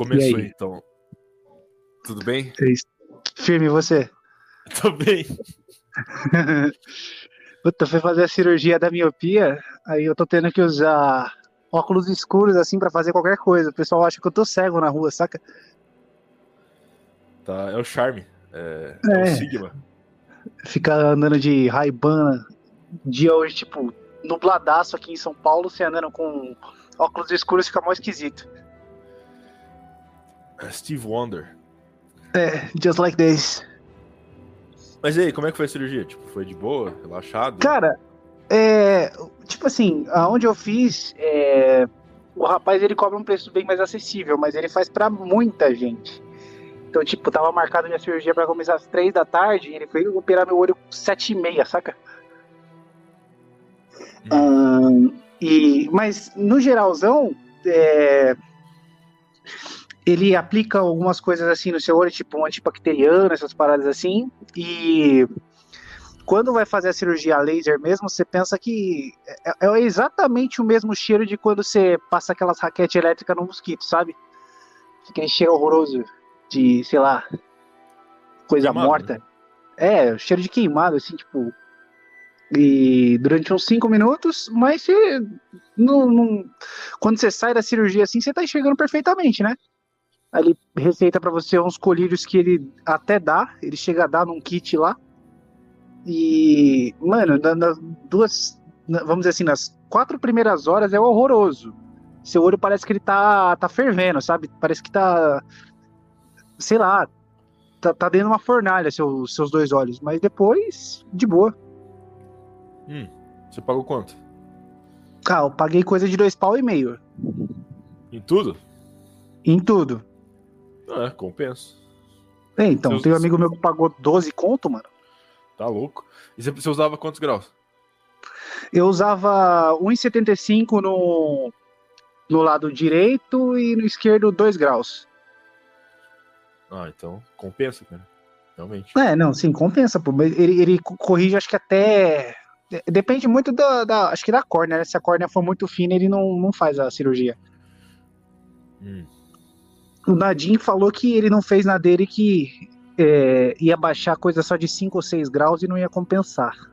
Começou então. Tudo bem? Firme você? Tô bem. Puta, fui fazer a cirurgia da miopia, aí eu tô tendo que usar óculos escuros assim para fazer qualquer coisa. O pessoal acha que eu tô cego na rua, saca? Tá, é o charme. É, é. é o Sigma. Ficar andando de Ray-Ban dia hoje, tipo, nubladaço aqui em São Paulo, você andando com óculos escuros fica mais esquisito. É Steve Wonder. É, just like this. Mas e aí, como é que foi a cirurgia? Tipo, foi de boa, relaxado? Cara, é. Tipo assim, aonde eu fiz, é, o rapaz ele cobra um preço bem mais acessível, mas ele faz para muita gente. Então, tipo, tava marcado minha cirurgia para começar às três da tarde, e ele foi operar meu olho sete e meia, saca? Hum. e, mas, no geralzão, é, ele aplica algumas coisas assim no seu olho, tipo um antibacteriano, essas paradas assim, e quando vai fazer a cirurgia laser mesmo, você pensa que é, é exatamente o mesmo cheiro de quando você passa aquelas raquetes elétricas no mosquito, sabe? Aquele cheiro horroroso de, sei lá, coisa queimado, morta. Né? É, cheiro de queimado, assim, tipo. E durante uns 5 minutos, mas você. Não, não, quando você sai da cirurgia assim, você tá enxergando perfeitamente, né? Ele receita para você uns colírios que ele até dá, ele chega a dar num kit lá. E, mano, nas duas, vamos dizer assim, nas quatro primeiras horas é horroroso. Seu olho parece que ele tá, tá fervendo, sabe? Parece que tá, sei lá, tá, tá dentro de uma fornalha seu, seus dois olhos. Mas depois, de boa. Hum, você pagou quanto? Ah, eu paguei coisa de dois pau e meio. Em tudo? Em tudo. É, compensa. É, então, você tem um amigo meu que pagou 12 conto, mano. Tá louco. E você, usava quantos graus? Eu usava 1,75 no, no lado direito e no esquerdo 2 graus. Ah, então compensa, cara. Realmente. É, não, sim, compensa, pô. Ele, ele corrige, acho que até. Depende muito da, da, Acho que da córnea, né? Se a córnea for muito fina, ele não, não faz a cirurgia. Hum o Nadim falou que ele não fez na dele que é, ia baixar coisa só de 5 ou 6 graus e não ia compensar.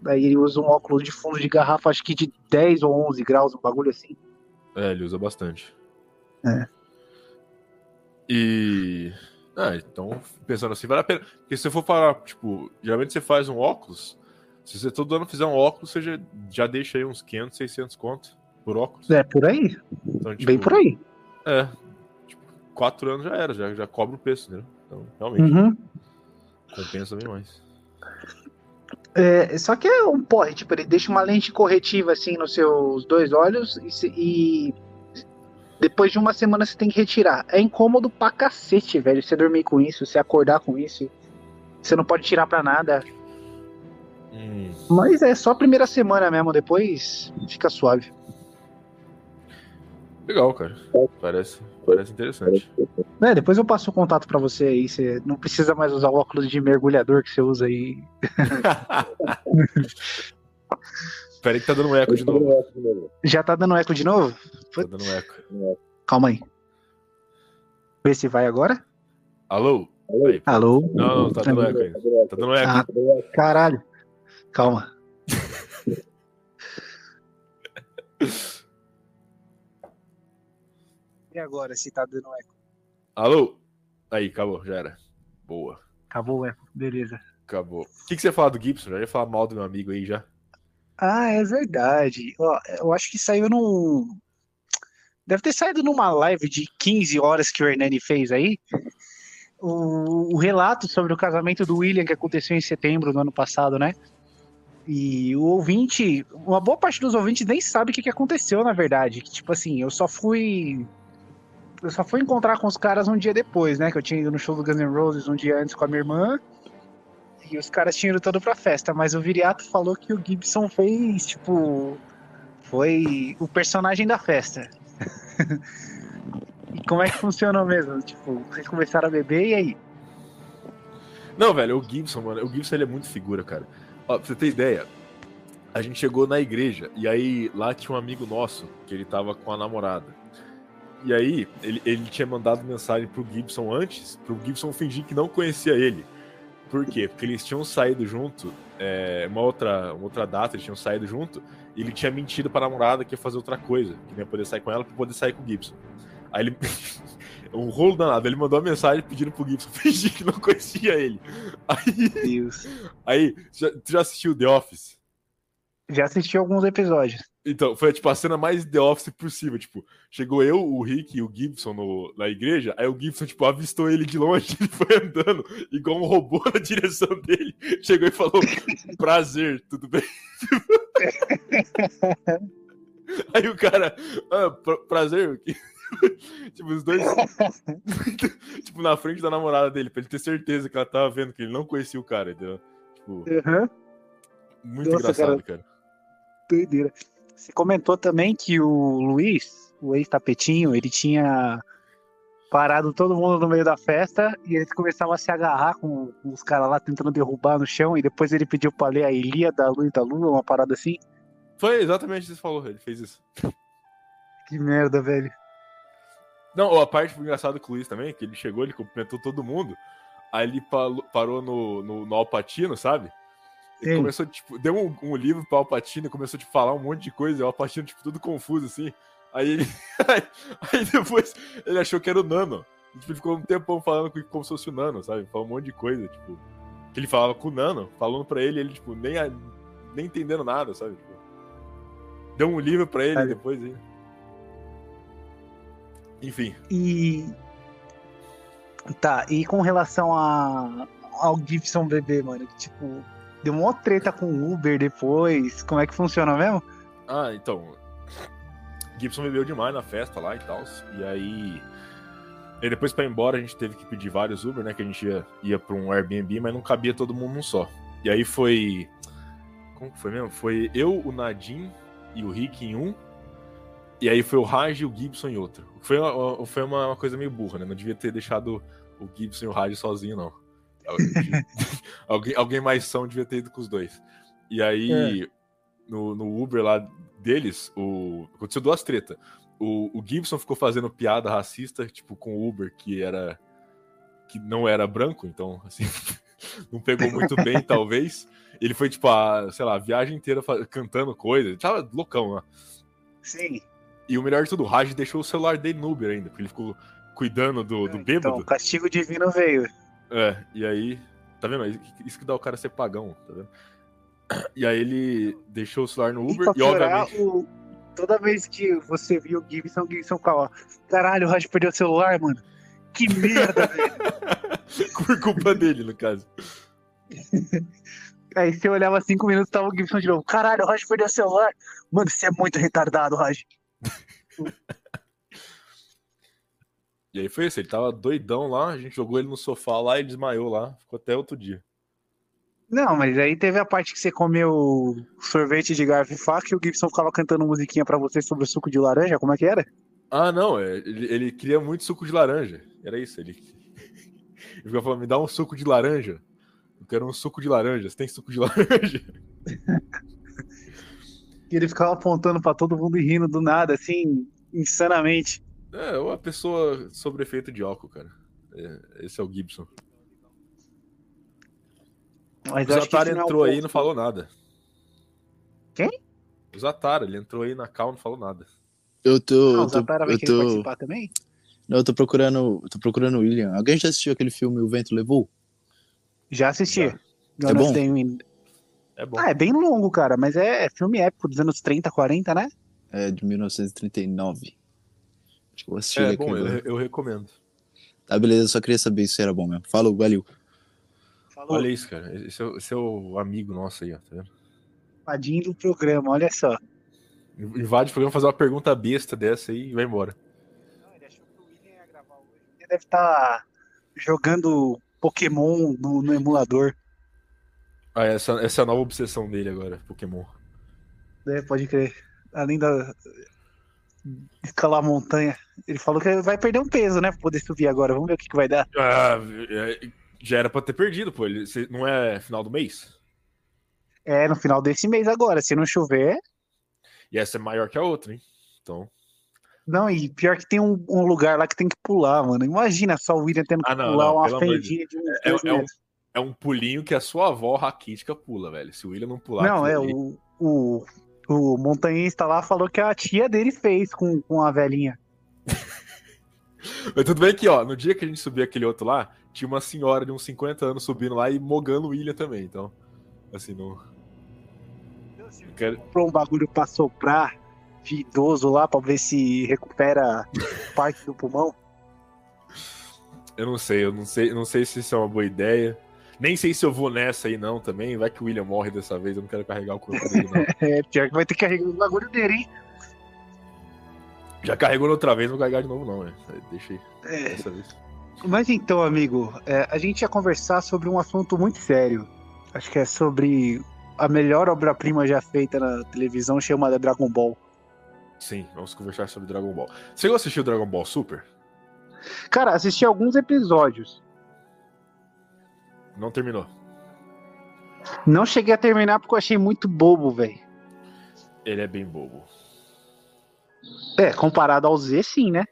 Daí ele usa um óculos de fundo de garrafa, acho que de 10 ou 11 graus, um bagulho assim. É, ele usa bastante. É. E. Ah, então, pensando assim, vale a pena. Porque se você for falar, tipo, geralmente você faz um óculos. Se você todo ano fizer um óculos, você já, já deixa aí uns 500, 600 conto por óculos. É, por aí. Então, tipo, Bem por aí. É, quatro anos já era, já, já cobra o preço, né? Então, realmente. Uhum. Compensa bem mais. É, só que é um porre, tipo, ele deixa uma lente corretiva assim nos seus dois olhos e, e, depois de uma semana você tem que retirar. É incômodo pra cacete, velho, você dormir com isso, você acordar com isso. Você não pode tirar pra nada. Hum. Mas é só a primeira semana mesmo, depois fica suave. Legal, cara. Parece, parece interessante. É, depois eu passo o contato para você aí. Você não precisa mais usar o óculos de mergulhador que você usa aí. Peraí que tá dando eco de novo. Já tá dando eco de novo? Tá dando eco. Calma aí. Vê se vai agora. Alô? Aí. Alô? Não, não, tá dando eco ainda. Tá dando eco. Ah, caralho. Calma. E agora, se tá dando eco? Alô? Aí, acabou, já era. Boa. Acabou o eco, beleza. Acabou. O que, que você fala do Gibson? Já ia falar mal do meu amigo aí já. Ah, é verdade. Ó, eu acho que saiu num. Deve ter saído numa live de 15 horas que o Hernani fez aí. O, o, relato sobre o casamento do William que aconteceu em setembro do ano passado, né? E o ouvinte, uma boa parte dos ouvintes nem sabe o que, que aconteceu, na verdade. Que, tipo assim, eu só fui eu só fui encontrar com os caras um dia depois, né? Que eu tinha ido no show do Guns N' Roses um dia antes com a minha irmã. E os caras tinham ido todo pra festa. Mas o Viriato falou que o Gibson fez, tipo. Foi o personagem da festa. e como é que funcionou mesmo? Tipo, vocês começaram a beber e aí? Não, velho, o Gibson, mano, o Gibson ele é muito figura, cara. Ó, pra você ter ideia, a gente chegou na igreja e aí lá tinha um amigo nosso que ele tava com a namorada. E aí, ele, ele tinha mandado mensagem pro Gibson antes, pro Gibson fingir que não conhecia ele. Por quê? Porque eles tinham saído junto, é, uma, outra, uma outra data, eles tinham saído junto, e ele tinha mentido pra namorada que ia fazer outra coisa, que não ia poder sair com ela pra poder sair com o Gibson. Aí ele. um rolo danado, ele mandou uma mensagem pedindo pro Gibson fingir que não conhecia ele. Aí. Deus. Aí, já, tu já assistiu The Office? Já assisti alguns episódios. Então, foi tipo a cena mais The Office possível. Tipo, chegou eu, o Rick e o Gibson no, na igreja. Aí o Gibson, tipo, avistou ele de longe. Ele foi andando igual um robô na direção dele. Chegou e falou: Prazer, tudo bem? Aí o cara, ah, pra- prazer. tipo, os dois. tipo, na frente da namorada dele, pra ele ter certeza que ela tava vendo que ele não conhecia o cara, entendeu? Tipo, Uhum. muito Nossa, engraçado, cara. Doideira. Você comentou também que o Luiz, o ex-tapetinho, ele tinha parado todo mundo no meio da festa e eles começavam a se agarrar com os caras lá tentando derrubar no chão e depois ele pediu pra ler a Ilíada da Luz da Lua, uma parada assim. Foi exatamente isso que você falou, ele fez isso. Que merda, velho. Não, a parte engraçada com o Luiz também, que ele chegou, ele cumprimentou todo mundo, aí ele parou no, no, no Alpatino, sabe? Ele Sim. começou, tipo, deu um, um livro pro Alpatino e começou, tipo, falar um monte de coisa, e o Alpatino, tipo, tudo confuso, assim. Aí ele. aí depois ele achou que era o Nano. E, tipo, ele ficou um tempão falando com- como se fosse o Nano, sabe? Falou um monte de coisa, tipo. Que ele falava com o Nano, falando pra ele, ele, tipo, nem, a- nem entendendo nada, sabe? Tipo, deu um livro pra ele Sabe. depois, hein? Enfim. E. Tá, e com relação a... ao Gibson bebê, mano, que, tipo, deu uma treta com o Uber depois. Como é que funciona mesmo? Ah, então. Gibson bebeu demais na festa lá e tal. E aí. E depois pra ir embora a gente teve que pedir vários Uber, né? Que a gente ia, ia pra um Airbnb, mas não cabia todo mundo num só. E aí foi. Como que foi mesmo? Foi eu, o Nadim e o Rick em um. E aí foi o Raj e o Gibson em outro. Foi uma, foi uma coisa meio burra, né? Não devia ter deixado o Gibson e o Raj sozinho, não. alguém, alguém mais são devia ter ido com os dois. E aí, no, no Uber lá deles, o... aconteceu duas tretas. O, o Gibson ficou fazendo piada racista, tipo, com o Uber, que era. que não era branco, então, assim, não pegou muito bem, talvez. Ele foi, tipo, a, sei lá, a viagem inteira cantando coisa. Tava loucão lá. Sim. E o melhor de tudo, o Raj deixou o celular dele no Uber ainda, porque ele ficou cuidando do, do bêbado. Então, o castigo divino veio. É, e aí. Tá vendo? Isso que dá o cara ser pagão, tá vendo? E aí ele deixou o celular no E Uber e, piorar, obviamente. o- toda vez que você viu o Gibson, o Gibson ficava, caralho, o Raj perdeu o celular, mano. Que merda, velho. Por culpa dele, no caso. Aí você olhava cinco minutos, tava o Gibson de novo. Caralho, o Raj perdeu o celular. Mano, você é muito retardado, Raj. E aí foi isso, ele tava doidão lá, a gente jogou ele no sofá lá e desmaiou lá, ficou até outro dia. Não, mas aí teve a parte que você comeu sorvete de garfo e faca e o Gibson ficava cantando musiquinha pra você sobre o suco de laranja, como é que era? Ah, não, é, ele, ele queria muito suco de laranja. Era isso, ele. Ele ficava falando, me dá um suco de laranja. Eu quero um suco de laranja. Você tem suco de laranja? E ele ficava apontando pra todo mundo e rindo do nada, assim, insanamente. É, uma pessoa sobre efeito de álcool, cara. É, esse é o Gibson. Mas O Zatara não é o entrou aí e não falou nada. Quem? O Zatara, ele entrou aí na cal e não falou nada. Eu tô. Ah, eu o tô, Zatara vai eu querer tô, participar também? não, eu tô procurando. eu tô procurando o William. Alguém já assistiu aquele filme O Vento Levou? Já assisti. Já. É não bom? tenho- É bom. Ah, é bem longo, cara, mas é filme épico dos anos 30, 40, né? É de 1939. Acho que eu vou assistir É, bom, eu, eu recomendo. Tá, beleza, eu só queria saber se era bom mesmo. Falou, valeu. Falou, Olha isso, cara. Esse é, o- esse é o amigo nosso aí, ó. Tá vendo? padinho do programa, olha só. Invade o programa, fazer uma pergunta besta dessa aí e vai embora. Não, ele achou que o William ia gravar hoje. Ele deve estar jogando Pokémon no, no emulador. Ah, essa, essa é a nova obsessão dele agora, Pokémon. né? Pode crer. Além da escalar a montanha. Ele falou que vai perder um peso, né? Pra poder subir agora. Vamos ver o que, que vai dar. Ah, é, já era pra ter perdido, pô. Ele, não é final do mês? É, no final desse mês agora. Se não chover, E essa é maior que a outra, hein? Então. Não, e pior que tem um, um lugar lá que tem que pular, mano. Imagina só o William tendo que Ah, não, pular não, uma de fendinha de, uns É- é um- metros. É um pulinho que a sua avó raquítica pula, velho. Se o William não pular. Não, é ali- o, o, o montanhista lá falou que a tia dele fez com, com a velhinha. Mas tudo bem que, ó, no dia que a gente subiu aquele outro lá, tinha uma senhora de uns 50 anos subindo lá e mogando o William também. Então, assim, não. não quero- Comprou um bagulho pra soprar de idoso lá pra ver se recupera parte do pulmão. Eu não sei, eu não sei, eu não sei se isso é uma boa ideia. Nem sei se eu vou nessa aí, não, também. Vai que o William morre dessa vez, eu não quero carregar o corpo dele, não. É, pior que vai ter que carregar o bagulho dele, hein? Já carregou na outra vez, não vou carregar de novo, não, velho. Deixa aí, É, dessa vez. Mas então, amigo, é, a gente ia conversar sobre um assunto muito sério. Acho que é sobre a melhor obra-prima já feita na televisão, chamada Dragon Ball. Sim, vamos conversar sobre Dragon Ball. Você assistiu Dragon Ball Super? Cara, assisti alguns episódios. Não terminou. Não cheguei a terminar porque eu achei muito bobo, velho. Ele é bem bobo. É, comparado ao Z, sim, né?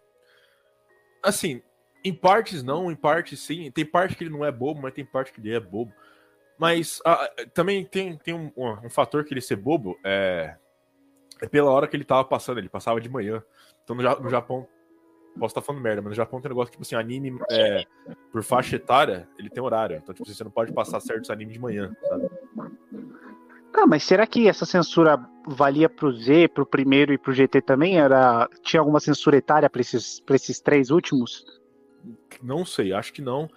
Assim, em partes não, em partes sim. Tem parte que ele não é bobo, mas tem parte que ele é bobo. Mas ah, também tem, tem um, um- um fator que ele ser bobo é, é pela hora que ele tava passando. Ele passava de manhã. Então no, no Japão, posso estar falando merda, mas no Japão tem um negócio que, tipo assim, anime é, por faixa etária, ele tem horário. Então, tipo, assim, você não pode passar certos animes de manhã, sabe? Ah, mas será que essa censura valia pro Z, pro primeiro e pro GT também? Era tinha alguma censura etária pra esses, pra esses três últimos? Não sei, acho que não.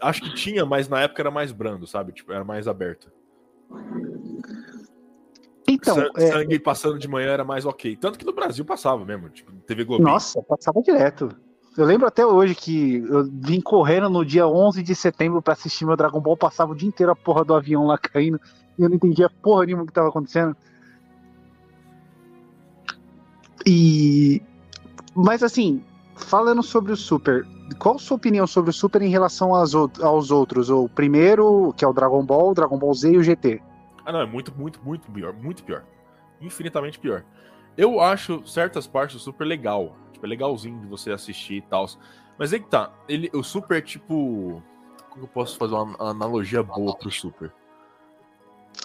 Acho que tinha, mas na época era mais brando, sabe? Tipo, era mais aberto. Então, é, Sangue passando de manhã era mais ok. Tanto que no Brasil passava mesmo, tipo, TV Globo. nossa, passava direto. Eu lembro até hoje que eu vim correndo no dia 11 de setembro pra assistir meu Dragon Ball, passava o dia inteiro a porra do avião lá caindo e eu não entendia porra nenhuma que tava acontecendo. E mas assim, falando sobre o Super, qual a sua opinião sobre o Super em relação aos outros? O primeiro, que é o Dragon Ball, o Dragon Ball Z e o GT. Ah, não, é muito, muito, muito pior. Muito pior. Infinitamente pior. Eu acho certas partes Super legal. Tipo, é legalzinho de você assistir e tal. Mas aí que tá. Ele, o Super é tipo. Como eu posso fazer uma analogia boa pro Super?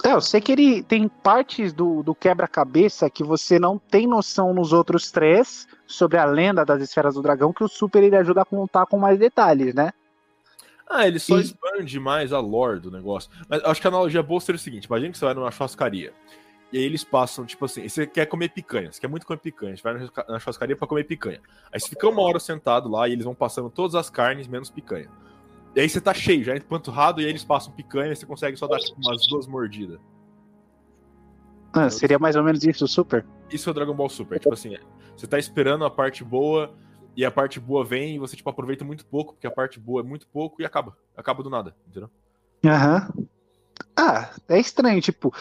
É, eu sei que ele tem partes do, do quebra-cabeça que você não tem noção nos outros três sobre a lenda das esferas do dragão, que o Super ele ajuda a contar com mais detalhes, né? Ah, ele só E- expande mais a lore do negócio. Mas acho que a analogia boa seria o seguinte: imagina que você vai numa churrascaria. E aí eles passam, tipo assim, você quer comer picanha, você quer muito comer picanha, você vai na churrasca- na churrascaria pra comer picanha. Aí você fica uma hora sentado lá e eles vão passando todas as carnes, menos picanha. E aí você tá cheio, já empanturrado, e aí eles passam picanha e você consegue só dar tipo, umas duas mordidas. Ah, seria mais ou menos isso, Super? Isso é o Dragon Ball Super. Tipo assim, você tá esperando a parte boa, e a parte boa vem e você, tipo, aproveita muito pouco, porque a parte boa é muito pouco e acaba. Acaba do nada, entendeu? Aham. Ah, é estranho, tipo.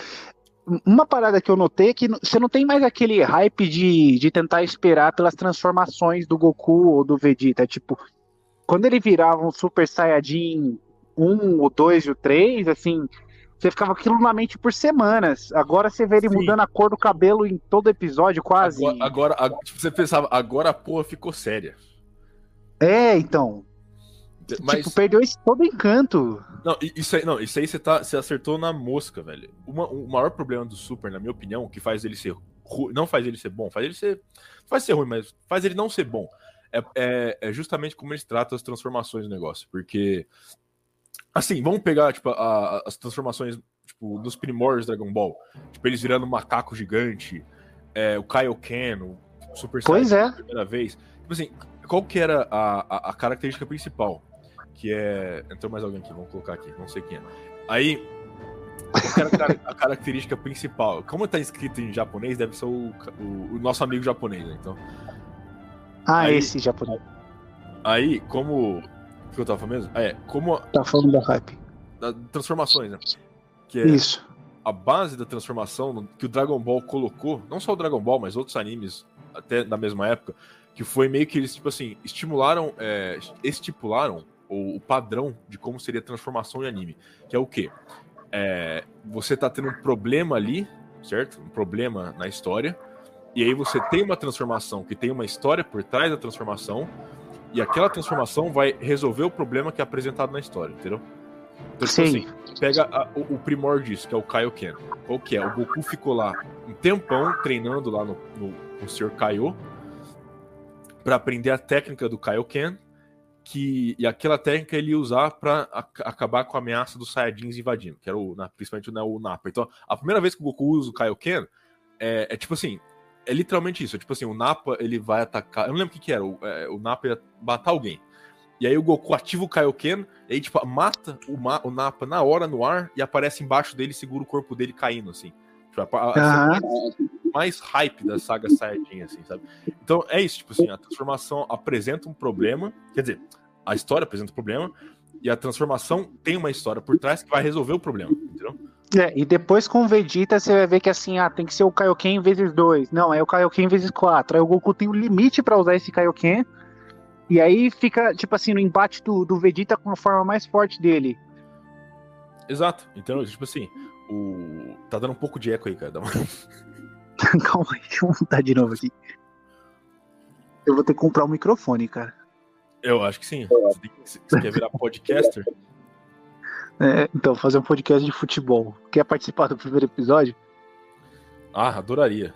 Uma parada que eu notei é que você não tem mais aquele hype de, de tentar esperar pelas transformações do Goku ou do Vegeta. Tipo, quando ele virava um Super Saiyajin 1, o 2 e o 3, assim, você ficava aquilo na mente por semanas. Agora você vê ele Sim. mudando a cor do cabelo em todo episódio, quase. Agora, agora a- tipo, você pensava, agora a porra ficou séria. É, então. Mas, Tipo, perdeu esse todo encanto. não, isso aí, não, isso aí você, tá, você acertou na mosca, velho. Uma- o maior problema do Super, na minha opinião, que faz ele ser ruim, não faz ele ser bom, faz ele ser, faz ser ruim, mas faz ele não ser bom, é, é- é justamente como eles tratam as transformações do negócio, porque, assim, vamos pegar, tipo, a- as transformações, tipo, dos primórdios Dragon Ball, tipo, eles virando um macaco gigante, é, o Kaioken, o Super Pois Saiyajin é. primeira vez, tipo assim, qual que era a, a, a característica principal? Que é. Entrou mais alguém aqui, vamos colocar aqui, não sei quem é. Aí. Qual que era a cara- a característica principal? Como tá escrito em japonês, deve ser o, o- o nosso amigo japonês, né? Então. Ah, Aí- esse japonês. Aí, como. O que eu tava falando mesmo? Ah, É, como. a- Tá falando da hype. da- transformações, né? Que é Isso. a base da transformação que o Dragon Ball colocou, não só o Dragon Ball, mas outros animes até da mesma época, que foi meio que eles, tipo assim, estimularam, é, estipularam o, o padrão de como seria a transformação em anime. Que é o quê? É, você tá tendo um problema ali, certo? Um problema na história. E aí você tem uma transformação que tem uma história por trás da transformação, e aquela transformação vai resolver o problema que é apresentado na história, entendeu? Então, tipo Sim. assim, pega a- o, o primor disso, que é o Kaioken. Qual que é? O Goku ficou lá um tempão treinando lá no, no, com o Sr. Kaio para aprender a técnica do Kaioken, que, e aquela técnica ele ia usar para acabar com a ameaça dos Saiyajins invadindo, que era o, na- principalmente né, o Nappa. Então, a primeira vez que o Goku usa o Kaioken é, é tipo assim, é literalmente isso. É tipo assim, o Nappa ele vai atacar. Eu não lembro o que, que era. O, é, o Nappa ia matar alguém. E aí o Goku ativa o Kaioken, e aí, tipo, mata o, Ma- o Nappa na hora no ar e aparece embaixo dele e segura o corpo dele caindo, assim. Tipo, a, a, mais hype da saga Saiyajin, assim, sabe? Então é isso, tipo assim, a transformação apresenta um problema, quer dizer, a história apresenta um problema, e a transformação tem uma história por trás que vai resolver o problema, entendeu? É, e depois com o Vegeta você vai ver que assim, ah, tem que ser o Kaioken vezes 2. Não, é o Kaioken vezes 4. Aí o Goku tem um limite pra usar esse Kaioken. E aí fica, tipo assim, no embate do, do Vegeta com a forma mais forte dele. Exato. Então, tipo assim, o. Tá dando um pouco de eco aí, cara. Uma- Calma aí, deixa eu montar de novo aqui. Eu vou ter que comprar um microfone, cara. Eu acho que sim. Você, quer virar podcaster? É, então, fazer um podcast de futebol. Quer participar do primeiro episódio? Ah, adoraria.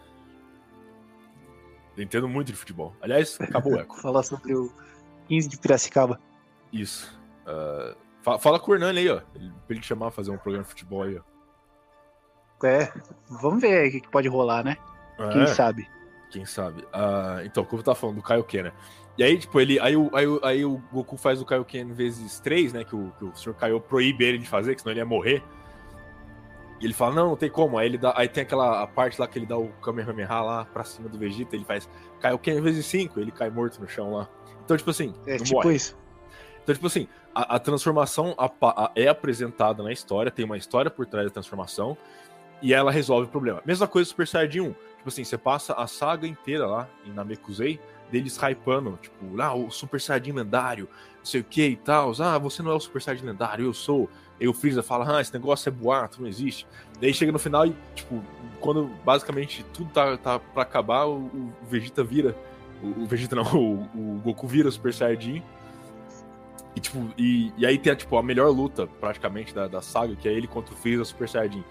Entendo muito de futebol. Aliás, acabou o eco. Falar sobre o 15 de Piracicaba. Isso. Ah, fa- fala com o Hernani aí, ó. Ele- Pra ele te chamar pra fazer um programa de futebol aí, ó. É, vamos ver o que pode rolar, né? Quem É. sabe. Quem sabe? Ah, então, como eu tava falando do Kaioken, né? E aí, tipo, ele. Aí, o- aí, o- aí o Goku faz o Kaioken vezes 3, né? Que o, que o Sr. Kaio proíbe ele de fazer, que senão ele ia morrer. E ele fala, não, não tem como. Aí ele dá. Aí tem aquela a parte lá que ele dá o Kamehameha lá pra cima do Vegeta, ele faz Kaioken vezes 5, ele cai morto no chão lá. Então, tipo assim, É tipo morre. isso. Então, tipo assim, a, a transformação apa- a- é apresentada na história, tem uma história por trás da transformação, e ela resolve o problema. Mesma coisa do Super Saiyajin 1. Tipo assim, você passa a saga inteira lá em Namekusei, deles hypando, tipo, ah, o Super Saiyajin lendário, não sei o que e tal. Ah, você não é o Super Saiyajin lendário, eu sou. Aí o Freeza fala, ah, esse negócio é boato, não existe. Daí chega no final e, tipo, quando basicamente tudo tá, tá pra acabar, o, o Vegeta vira. O, o Vegeta não, o, o Goku vira Super Saiyajin. E, tipo, e, e aí tem tipo, a melhor luta, praticamente, da, da saga, que é ele contra o Freeza Super Saiyajin.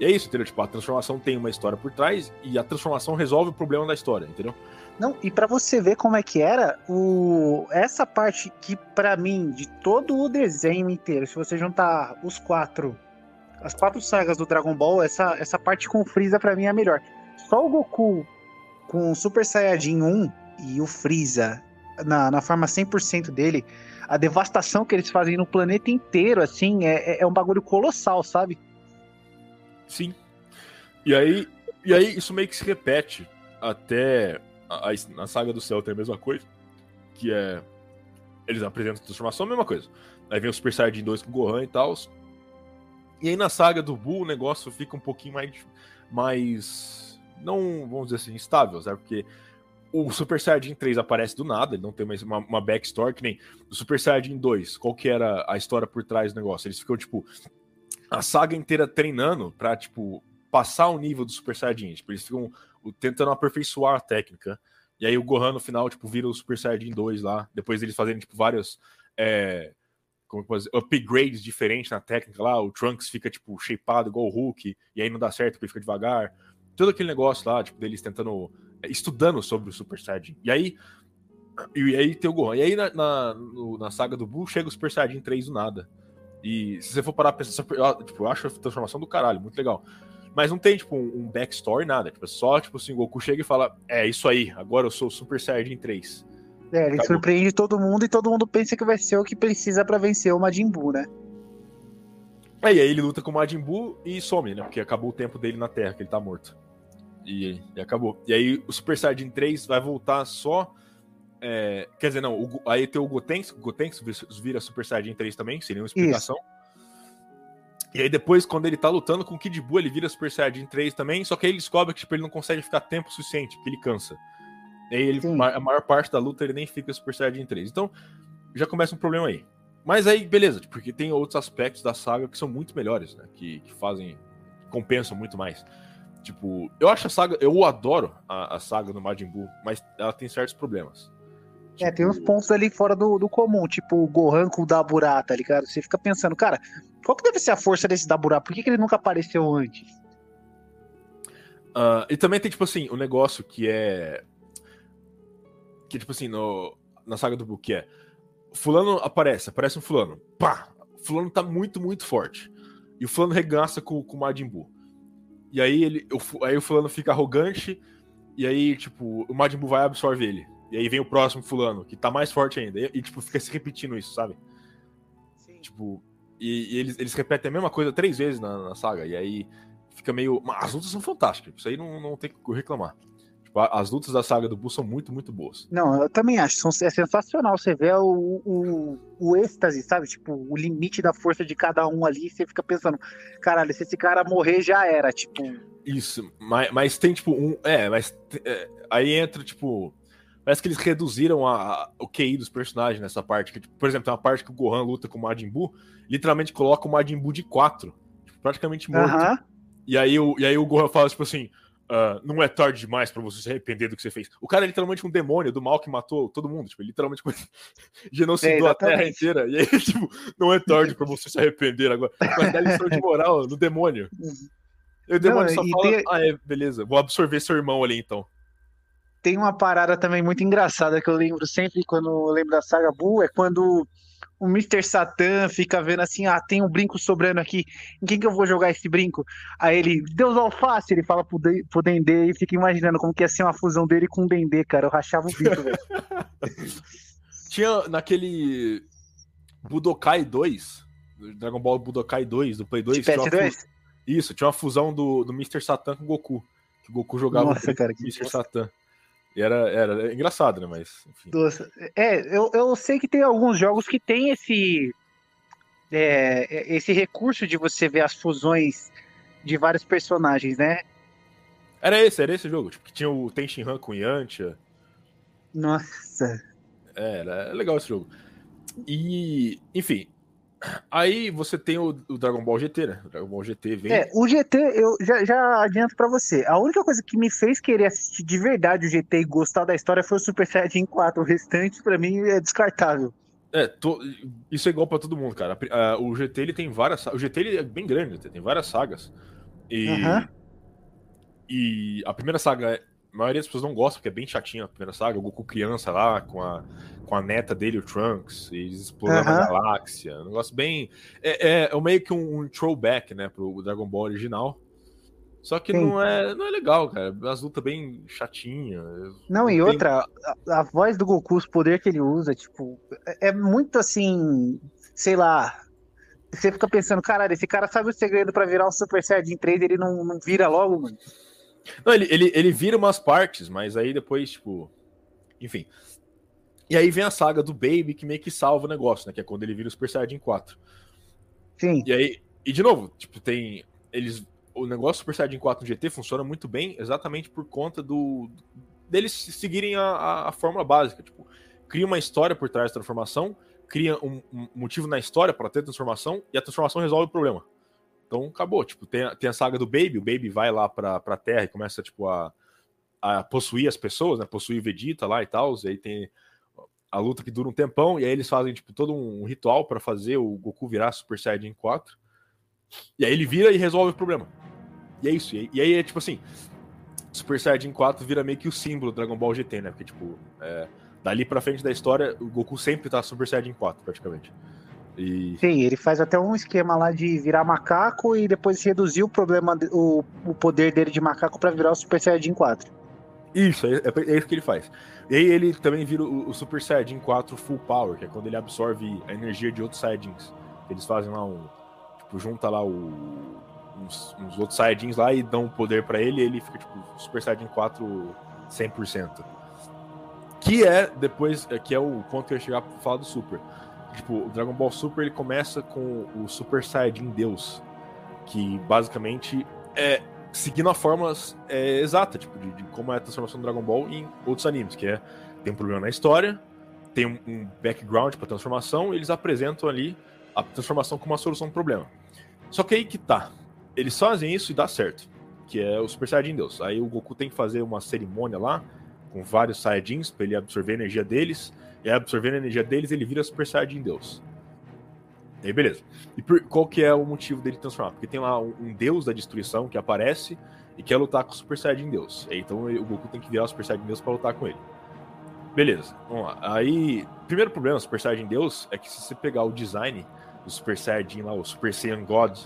E é isso, entendeu? Tipo, a transformação tem uma história por trás e a transformação resolve o problema da história, entendeu? Não, e pra você ver como é que era, o... essa parte que pra mim, de todo o desenho inteiro, se você juntar os quatro, as quatro sagas do Dragon Ball, essa, essa parte com o Freeza pra mim é a melhor. Só o Goku com o Super Saiyajin 1 e o Freeza na, na forma 100% dele, a devastação que eles fazem no planeta inteiro, assim, é, é- é um bagulho colossal, sabe? Sim. E aí, e aí isso meio que se repete até a, a- na saga do céu tem a mesma coisa, que é eles apresentam a transformação, a mesma coisa. Aí vem o Super Saiyajin 2 com Gohan e tal. E aí na saga do Buu o negócio fica um pouquinho mais mais não, vamos dizer assim, estável, sabe? Porque o Super Saiyajin 3 aparece do nada, ele não tem mais uma, uma backstory que nem o Super Saiyajin 2. Qual que era a história por trás do negócio? Eles ficam tipo a saga inteira treinando pra, tipo, passar o nível do Super Saiyajin. Tipo, eles ficam tentando aperfeiçoar a técnica. E aí o Gohan no final, tipo, vira o Super Saiyajin 2 lá. Depois eles fazerem, tipo, vários. É, como que dizer? Upgrades diferentes na técnica lá. O Trunks fica, tipo, shapeado igual o Hulk. E aí não dá certo porque fica devagar. Todo aquele negócio lá, tipo, deles tentando. é, estudando sobre o Super Saiyajin. E aí. E aí tem o Gohan. E aí na, na, na saga do Buu chega o Super Saiyajin 3 do nada. E se você for parar pra pensar, eu, tipo, eu acho a transformação do caralho, muito legal. Mas não tem, tipo, um, um backstory, nada. Tipo, é só, tipo assim, o Goku chega e fala: É isso aí, agora eu sou o Super Saiyajin 3. É, ele Acabou. surpreende todo mundo e todo mundo pensa que vai ser o que precisa pra vencer o Majin Buu, né? Aí, aí ele luta com o Majin Buu e some, né? Porque acabou o tempo dele na Terra, que ele tá morto. E, e acabou. E aí o Super Saiyajin 3 vai voltar só. É, quer dizer, não, o aí tem o Gotenks, o Gotenks vira Super Saiyajin 3 também, sem nenhuma explicação. E aí depois, quando ele tá lutando com o Kid Buu, ele vira Super Saiyajin 3 também, só que aí ele descobre que tipo, ele não consegue ficar tempo suficiente, porque ele cansa. E aí ele, Sim. a maior parte da luta ele nem fica Super Saiyajin 3. Então, já começa um problema aí. Mas aí, beleza, tipo, porque tem outros aspectos da saga que são muito melhores, né? Que, que fazem. compensam muito mais. Tipo, eu acho a saga, eu adoro a, a saga do Majin Buu, mas ela tem certos problemas. É, tem uns pontos ali fora do, do comum, tipo o Gohan com o Daburá, tá ligado? Você fica pensando, cara, qual que deve ser a força desse Daburá? Por que, que ele nunca apareceu antes? Uh, e também tem, tipo assim, o um negócio que é. Que, tipo assim, no, na saga do que é. Fulano aparece, aparece um Fulano. Pá! Fulano tá muito, muito forte. E o Fulano regaça com, com o Majin Buu. E aí, ele, o, aí o Fulano fica arrogante. E aí, tipo, o Majin Buu vai absorver ele. E aí vem o próximo fulano, que tá mais forte ainda. E, e tipo, fica se repetindo isso, sabe? Sim. Tipo, e, e, eles, eles repetem a mesma coisa três vezes na, na, saga. E aí fica meio. Mas as lutas são fantásticas. Isso aí não, não tem que reclamar. Tipo, as lutas da saga do Buu são muito, muito boas. Não, eu também acho. São, é sensacional. Você vê o, o, o êxtase, sabe? Tipo, o limite da força de cada um ali. Você fica pensando, caralho, se esse cara morrer já era. Tipo. Isso, mas, mas tem tipo um. É, mas. É, aí entra, tipo Parece que eles reduziram a, a, o QI dos personagens nessa parte. Que, tipo, por exemplo, tem uma parte que o Gohan luta com o Majin Buu, literalmente coloca o Majin Buu de 4. Tipo, praticamente morto. Uh -huh. e, aí o, e aí o Gohan fala, tipo assim, uh, não é tarde demais para você se arrepender do que você fez. O cara é literalmente um demônio do mal que matou todo mundo. Tipo, literalmente genocidou é, a Terra inteira. E aí, tipo, não é tarde para você se arrepender agora. Mas dá lição de moral no demônio. E o demônio não, só fala, tem... ah, é, beleza, vou absorver seu irmão ali então tem uma parada também muito engraçada que eu lembro sempre quando eu lembro da saga Buu, é quando o Mr. Satan fica vendo assim, ah, tem um brinco sobrando aqui, em quem que eu vou jogar esse brinco? Aí ele, Deus alface, ele fala pro, de, pro Dendê e fica imaginando como que ia ser uma fusão dele com o Dendê, cara, eu rachava o bico, velho. Tinha naquele Budokai 2, Dragon Ball Budokai 2, do Play 2. Tinha isso, tinha uma fusão do, do Mr. Satan com o Goku. Que o Goku jogava Nossa, cara, o Mr. Satan. E era, era engraçado, né? Mas. Enfim. É, eu, eu sei que tem alguns jogos que tem esse. É, esse recurso de você ver as fusões de vários personagens, né? Era esse, era esse jogo. Tipo, que tinha o Tenshin Han com Yantia. Nossa. É, era legal esse jogo. E, enfim, Aí você tem o, o, Dragon Ball GT, né? O Dragon Ball GT vem. É, o GT, eu já, já adianto para você. A única coisa que me fez querer assistir de verdade o GT e gostar da história foi o Super Saiyajin 4. O restante, para mim, é descartável. É, to... isso é igual para todo mundo, cara. O GT ele tem várias. O GT ele é bem grande, tem várias sagas. E. E a primeira saga a maioria das pessoas não gosta, porque é bem chatinho a primeira saga. O Goku criança lá, com a, com a neta dele, o Trunks, eles explorando uhum. a galáxia. Um negócio bem. É, é, é meio que um, um throwback, né, pro Dragon Ball original. Só que não é, não é legal, cara. As lutas bem chatinhas. Não, e tem... outra, a, a, voz do Goku, os poderes que ele usa, tipo, é, é muito assim, sei lá. Você fica pensando, caralho, esse cara sabe o segredo para virar um Super Saiyajin 3 ele não, não vira logo, mano. Não, ele, ele, ele vira umas partes, mas aí depois, tipo. Enfim. E aí vem a saga do Baby que meio que salva o negócio, né? Que é quando ele vira o Super Saiyajin 4. Sim. E aí. E de novo, tipo, tem. Eles. O negócio do Super Saiyajin 4 no GT funciona muito bem exatamente por conta do. deles seguirem a, a, a fórmula básica. Tipo, cria uma história por trás da transformação, cria um, um motivo na história para ter transformação, e a transformação resolve o problema. Então acabou, tipo, tem, a, tem a saga do Baby, o Baby vai lá pra, pra Terra e começa, tipo, a, a possuir as pessoas, né? Possuir Vegeta lá e tal, e aí tem a luta que dura um tempão, e aí eles fazem, tipo, todo um ritual para fazer o Goku virar Super Saiyajin 4. E aí ele vira e resolve o problema. E é isso. E aí é tipo assim: Super Saiyajin 4 vira meio que o símbolo do Dragon Ball GT, né? Porque, tipo, é, dali pra frente da história, o Goku sempre tá Super Saiyajin 4, praticamente. E... Sim, ele faz até um esquema lá de virar macaco e depois reduzir o problema, o, o poder dele de macaco para virar o Super Saiyajin 4. Isso, é, é, isso que ele faz. E aí ele também vira o, o, Super Saiyajin 4 Full Power, que é quando ele absorve a energia de outros Saiyajins. Eles fazem lá um. Tipo, junta lá o, uns, uns, outros Saiyajins lá e dão poder para ele e ele fica tipo Super Saiyajin 4 100%. Que é depois, que é o ponto que eu ia chegar pra falar do Super Tipo, o Dragon Ball Super ele começa com o Super Saiyajin Deus, que basicamente é seguindo a fórmula é, exata, tipo, de, de, como é a transformação do Dragon Ball em outros animes, que é tem um problema na história, tem um, um background para transformação, e eles apresentam ali a transformação como uma solução do problema. Só que aí que tá. Eles fazem isso e dá certo. que é o Super Saiyajin Deus. Aí o Goku tem que fazer uma cerimônia lá, com vários Saiyajins, pra ele absorver a energia deles, e aí, absorvendo a energia deles, ele vira Super Saiyajin Deus. E aí, beleza. E por, qual que é o motivo dele transformar? Porque tem lá um, um deus da destruição que aparece e quer lutar com o Super Saiyajin Deus. Então o Goku tem que virar o Super Saiyajin Deus pra lutar com ele. Beleza, vamos lá. Aí, primeiro problema do Super Saiyajin Deus é que se você pegar o design do Super Saiyajin lá, o Super Saiyan God,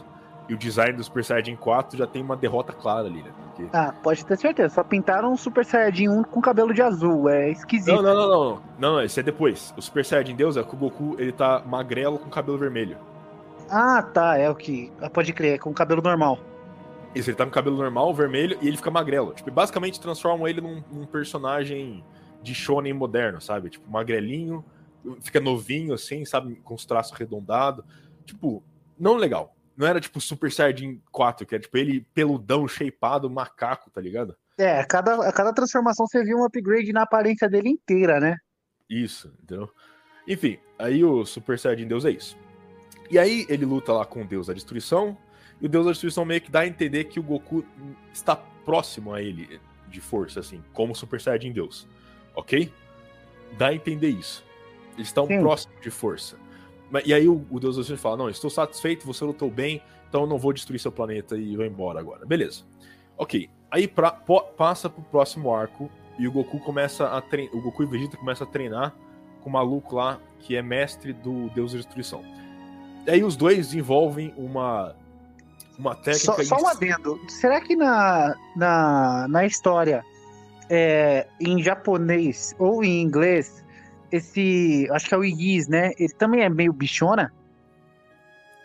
e o design do Super Saiyajin 4 já tem uma derrota clara ali, né? Porque... Ah, pode ter certeza. Só pintaram um Super Saiyajin 1 com cabelo de azul. É esquisito. Não, não, não, não, não. Não, esse é depois. O Super Saiyajin Deus é que o Goku ele tá magrelo com cabelo vermelho. Ah, tá. É o que. ah, Pode crer, é com cabelo normal. Isso, ele tá com cabelo normal, vermelho, e ele fica magrelo. Tipo, basicamente transformam ele num, num personagem de shonen moderno, sabe? Tipo, magrelinho, fica novinho, assim, sabe? Com os traços arredondados. Tipo, não legal. Não era tipo Super Saiyajin 4, que é tipo ele peludão, shapeado, macaco, tá ligado? É, a cada, a cada transformação você viu um upgrade na aparência dele inteira, né? Isso, entendeu? Enfim, aí o Super Saiyajin Deus é isso. E aí ele luta lá com o Deus da Destruição, e o Deus da Destruição meio que dá a entender que o Goku está próximo a ele de força, assim, como Super Saiyajin Deus. Ok? Dá a entender isso. Eles estão próximos de força. E aí o, o Deus Destruição fala: Não, estou satisfeito, você lutou bem, então eu não vou destruir seu planeta e vou embora agora. Beleza. Ok. Aí pra, po- passa pro próximo arco e o Goku começa a treinar. O Goku e Vegeta começam a treinar com o maluco lá que é mestre do Deus da Destruição. E aí os dois desenvolvem uma. Uma técnica. Só, só um adendo. Será que na, na, na história, é, em japonês ou em inglês, esse. Acho que é o Igis, né? Ele também é meio bichona?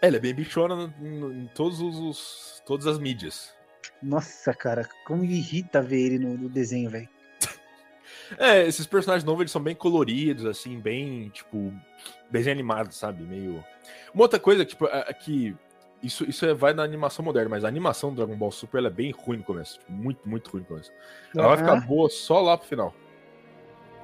É, ele é bem bichona em todos os, todas as mídias. Nossa, cara, como irrita ver ele no, no desenho, velho. É, esses personagens novos eles são bem coloridos, assim, bem, tipo, desenho animado, sabe? Meio. Uma outra coisa, tipo, é, é que isso, isso é- vai na animação moderna, mas a animação do Dragon Ball Super ela é bem ruim no começo. Tipo, muito, muito ruim no começo. Ela vai ficar boa só lá pro final.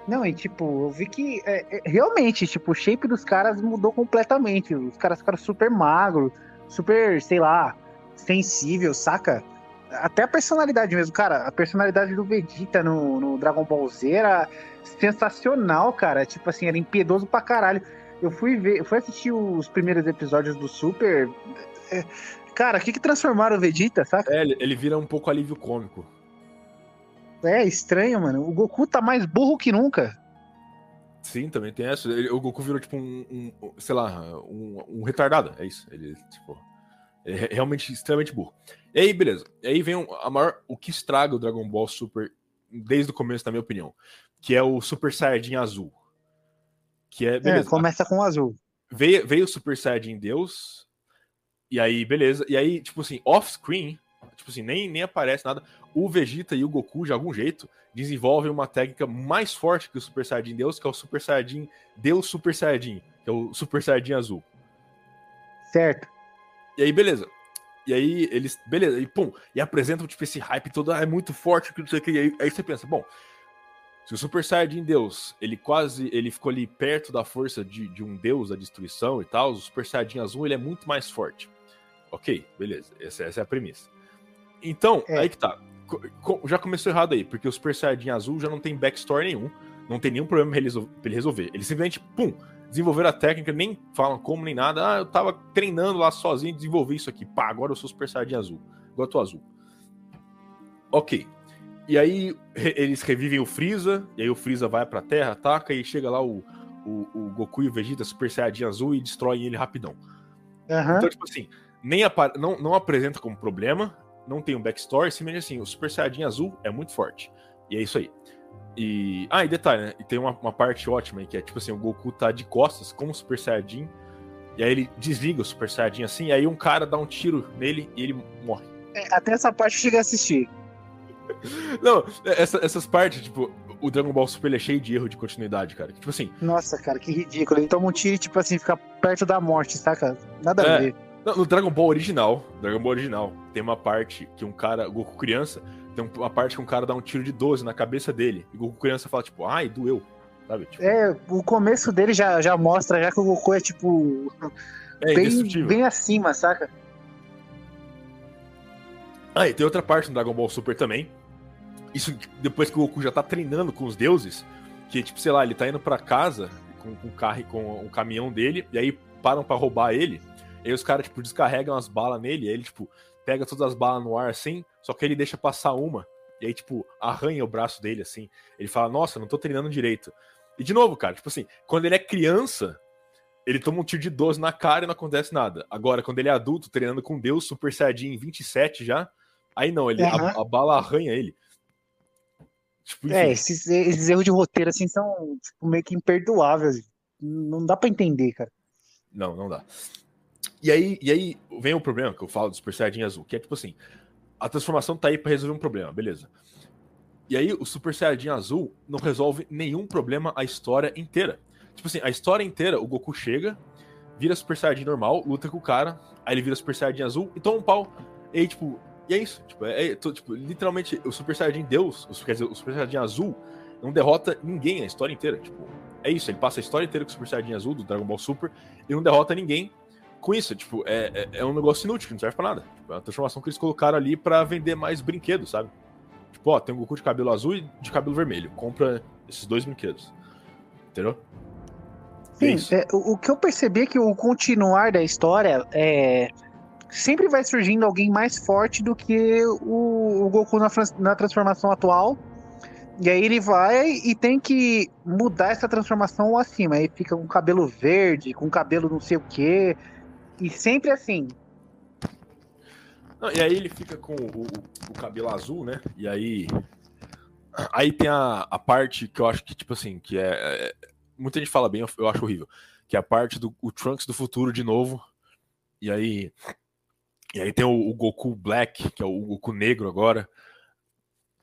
Não, e tipo, eu vi que é, é, realmente, tipo, o shape dos caras mudou completamente. Os caras ficaram super magros, super, sei lá, sensível, saca? Até a personalidade mesmo, cara. A personalidade do Vegeta no, no Dragon Ball Z era sensacional, cara. Tipo assim, era impiedoso pra caralho. Eu fui ver, eu fui assistir os primeiros episódios do Super. é, cara, o que que transformaram o Vegeta, saca? É, ele, ele vira um pouco alívio cômico. É estranho, mano. O Goku tá mais burro que nunca. Sim, também tem essa. Ele- o Goku virou, tipo, um, um- sei lá, um, um retardado. É isso. Ele, tipo, é re- realmente extremamente burro. E aí, beleza. E aí vem a maior. O que estraga o Dragon Ball Super desde o começo, na minha opinião. Que é o Super Saiyajin azul. Que é. É, Beleza. começa com o azul. veio, veio o Super Saiyajin Deus. E aí, beleza. E aí, tipo assim, off-screen, tipo assim, nem, nem aparece nada. O Vegeta e o Goku, de algum jeito, desenvolvem uma técnica mais forte que o Super Saiyajin Deus, que é o Super Saiyajin Deus Super Saiyajin, que é o Super Saiyajin azul. Certo. E aí, beleza. E aí, eles. Beleza, e pum, e apresentam, tipo, esse hype todo, ah, é muito forte, que não sei o que. E aí, aí você pensa, bom, se o Super Saiyajin Deus, ele quase. Ele ficou ali perto da força de, de um deus da destruição e tal, o Super Saiyajin azul, ele é muito mais forte. Ok, beleza, essa, essa é a premissa. Então, É. aí que tá. Já começou errado aí, porque o Super Saiyajin azul já não tem backstory nenhum, não tem nenhum problema pra ele resolver. Ele simplesmente, pum, desenvolveram a técnica, nem falam como nem nada. Ah, eu tava treinando lá sozinho desenvolvi isso aqui. Pá, agora eu sou Super Saiyajin azul. Agora eu tô azul. Ok. E aí re- eles revivem o Freeza, e aí o Freeza vai pra Terra, ataca, e chega lá o, o, o Goku e o Vegeta Super Saiyajin azul e destroem ele rapidão. Aham. Então, tipo assim, nem não, não apresenta como problema, não tem um backstory, simplesmente assim, o Super Saiyajin azul é muito forte. E é isso aí. E. Ah, e detalhe, né? E tem uma, uma parte ótima aí, que é tipo assim, o Goku tá de costas com o Super Saiyajin. E aí ele desliga o Super Saiyajin assim, e aí um cara dá um tiro nele e ele morre. É, Até essa parte eu cheguei a assistir. Não, essa- essas partes, tipo, o Dragon Ball Super ele é cheio de erro de continuidade, cara. Tipo assim, Nossa, cara, que ridículo. Ele toma um tiro e, tipo assim, fica perto da morte, saca? Nada a É. ver. No, no Dragon Ball original, Dragon Ball original, tem uma parte que um cara, Goku criança, tem uma parte que um cara dá um tiro de 12 na cabeça dele. E o Goku criança fala, tipo, ai, doeu. Sabe? Tipo, É, o começo dele já, já mostra já que o Goku é, tipo, é bem, bem acima, saca? Ah, e tem outra parte no Dragon Ball Super também. Isso depois que o Goku já tá treinando com os deuses, que, tipo, sei lá, ele tá indo pra casa com, com o carro, com o caminhão dele, e aí param para roubar ele. E aí os caras, tipo, descarregam as balas nele, aí ele, tipo, pega todas as balas no ar assim, só que ele deixa passar uma. E aí, tipo, arranha o braço dele, assim. Ele fala, nossa, não tô treinando direito. E de novo, cara, tipo assim, quando ele é criança, ele toma um tiro de 12 na cara e não acontece nada. Agora, quando ele é adulto, treinando com Deus, Super Saiyajin 27 já, aí não, ele, uhum. a, a, bala arranha ele. Tipo, é, esses, esses, erros de roteiro, assim, são tipo, meio que imperdoáveis. Não dá para entender, cara. Não, não dá. E aí, e aí vem o problema que eu falo do Super Saiyajin azul, que é tipo assim, a transformação tá aí para resolver um problema, beleza. E aí o Super Saiyajin azul não resolve nenhum problema a história inteira. Tipo assim, a história inteira, o Goku chega, vira Super Saiyajin normal, luta com o cara, aí ele vira Super Saiyajin azul e toma um pau. E aí, tipo, e é isso. Tipo, é, é tipo, literalmente, o Super Saiyajin Deus, quer dizer, o Super Saiyajin azul, não derrota ninguém a história inteira. Tipo, é isso, ele passa a história inteira com o Super Saiyajin azul do Dragon Ball Super e não derrota ninguém com isso. Tipo, é, é, é um negócio inútil que não serve pra nada. Tipo, é uma transformação que eles colocaram ali para vender mais brinquedos, sabe? Tipo, ó, tem um Goku de cabelo azul e de cabelo vermelho. Compra esses dois brinquedos. Entendeu? É Sim, é, o, o, que eu percebi é que o continuar da história é. Sempre vai surgindo alguém mais forte do que o, o Goku na, na transformação atual. E aí ele vai e tem que mudar essa transformação acima. Aí fica com cabelo verde, com cabelo não sei o quê. E sempre assim. Não, e aí ele fica com o, o, cabelo azul, né? E aí. Aí tem a, a parte que eu acho que, tipo assim, que é, é. Muita gente fala bem, eu, eu acho horrível. Que é a parte do o Trunks do futuro de novo. E aí. E aí tem o, o Goku Black, que é o Goku negro agora.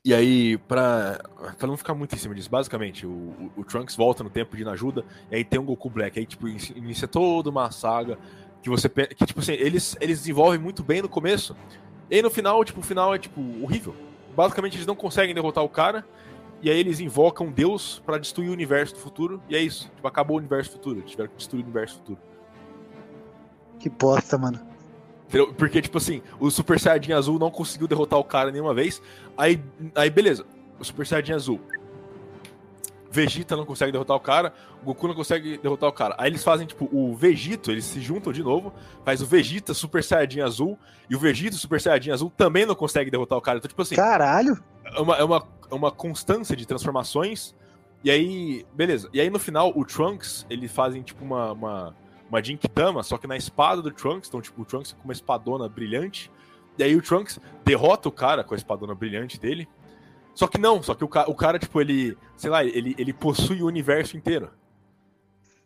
E aí, pra, pra não ficar muito em cima disso, basicamente, o, o, o Trunks volta no tempo pedindo ajuda, e aí tem um Goku Black, aí, tipo, inicia toda uma saga que você que, tipo assim, eles, eles desenvolvem muito bem no começo, e aí no final, tipo, o final é, tipo, horrível. Basicamente, eles não conseguem derrotar o cara, e aí eles invocam Deus para destruir o universo do futuro, e é isso. Tipo, acabou o universo futuro, eles tiveram que destruir o universo futuro. Que bosta, mano. Porque, tipo assim, o Super Saiyajin Azul não conseguiu derrotar o cara nenhuma vez. Aí, aí beleza. O Super Saiyajin Azul. Vegeta não consegue derrotar o cara, o Goku não consegue derrotar o cara. Aí eles fazem, tipo, o Vegito, eles se juntam de novo, faz o Vegeta Super Saiyajin Azul, e o Vegeta Super Saiyajin Azul também não consegue derrotar o cara. Então, tipo assim. Caralho! É uma, é uma, é uma constância de transformações. E aí, beleza. E aí no final, o Trunks, eles fazem, tipo, uma, uma uma Jinkidama, só que na espada do Trunks, então, tipo, o Trunks com uma espadona brilhante. E aí o Trunks derrota o cara com a espadona brilhante dele. Só que não, só que o, ca o cara, tipo, ele, sei lá, ele, ele possui o universo inteiro.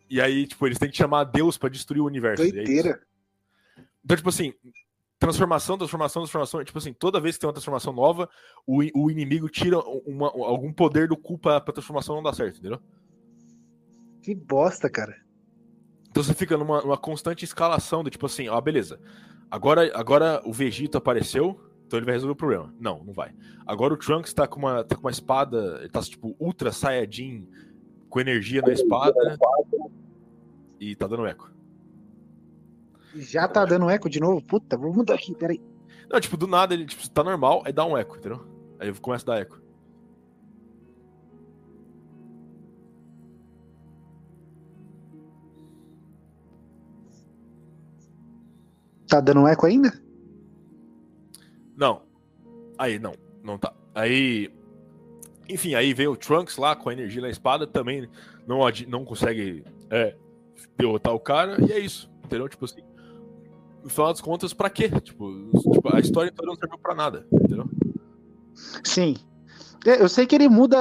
E aí, tipo, eles têm que chamar Deus para destruir o universo. Doideira. Então, tipo assim, transformação, transformação, transformação. Tipo assim, toda vez que tem uma transformação nova, o, o inimigo tira uma, algum poder do cu pra, pra transformação não dar certo, entendeu? Que bosta, cara. Então você fica numa, numa constante escalação do tipo assim, ó, beleza. Agora, agora o Vegeta apareceu, então ele vai resolver o problema. Não, não vai. Agora o Trunks tá com uma, tá com uma espada, ele tá tipo Ultra Saiyajin com energia na espada e tá dando eco. Já tá dando eco de novo? Puta, vou mudar aqui, peraí. Não, tipo, do nada ele tipo, tá normal, aí dá um eco, entendeu? Aí começa a dar eco. Tá dando eco ainda? Não. Aí, não. Não tá. Aí. Enfim, aí vem o Trunks lá com a energia na espada, também não, não consegue é, derrotar o cara, e é isso. Entendeu? Tipo assim. No final das contas, pra quê? Tipo, tipo a história toda não serviu pra nada, entendeu? Sim. É, eu sei que ele muda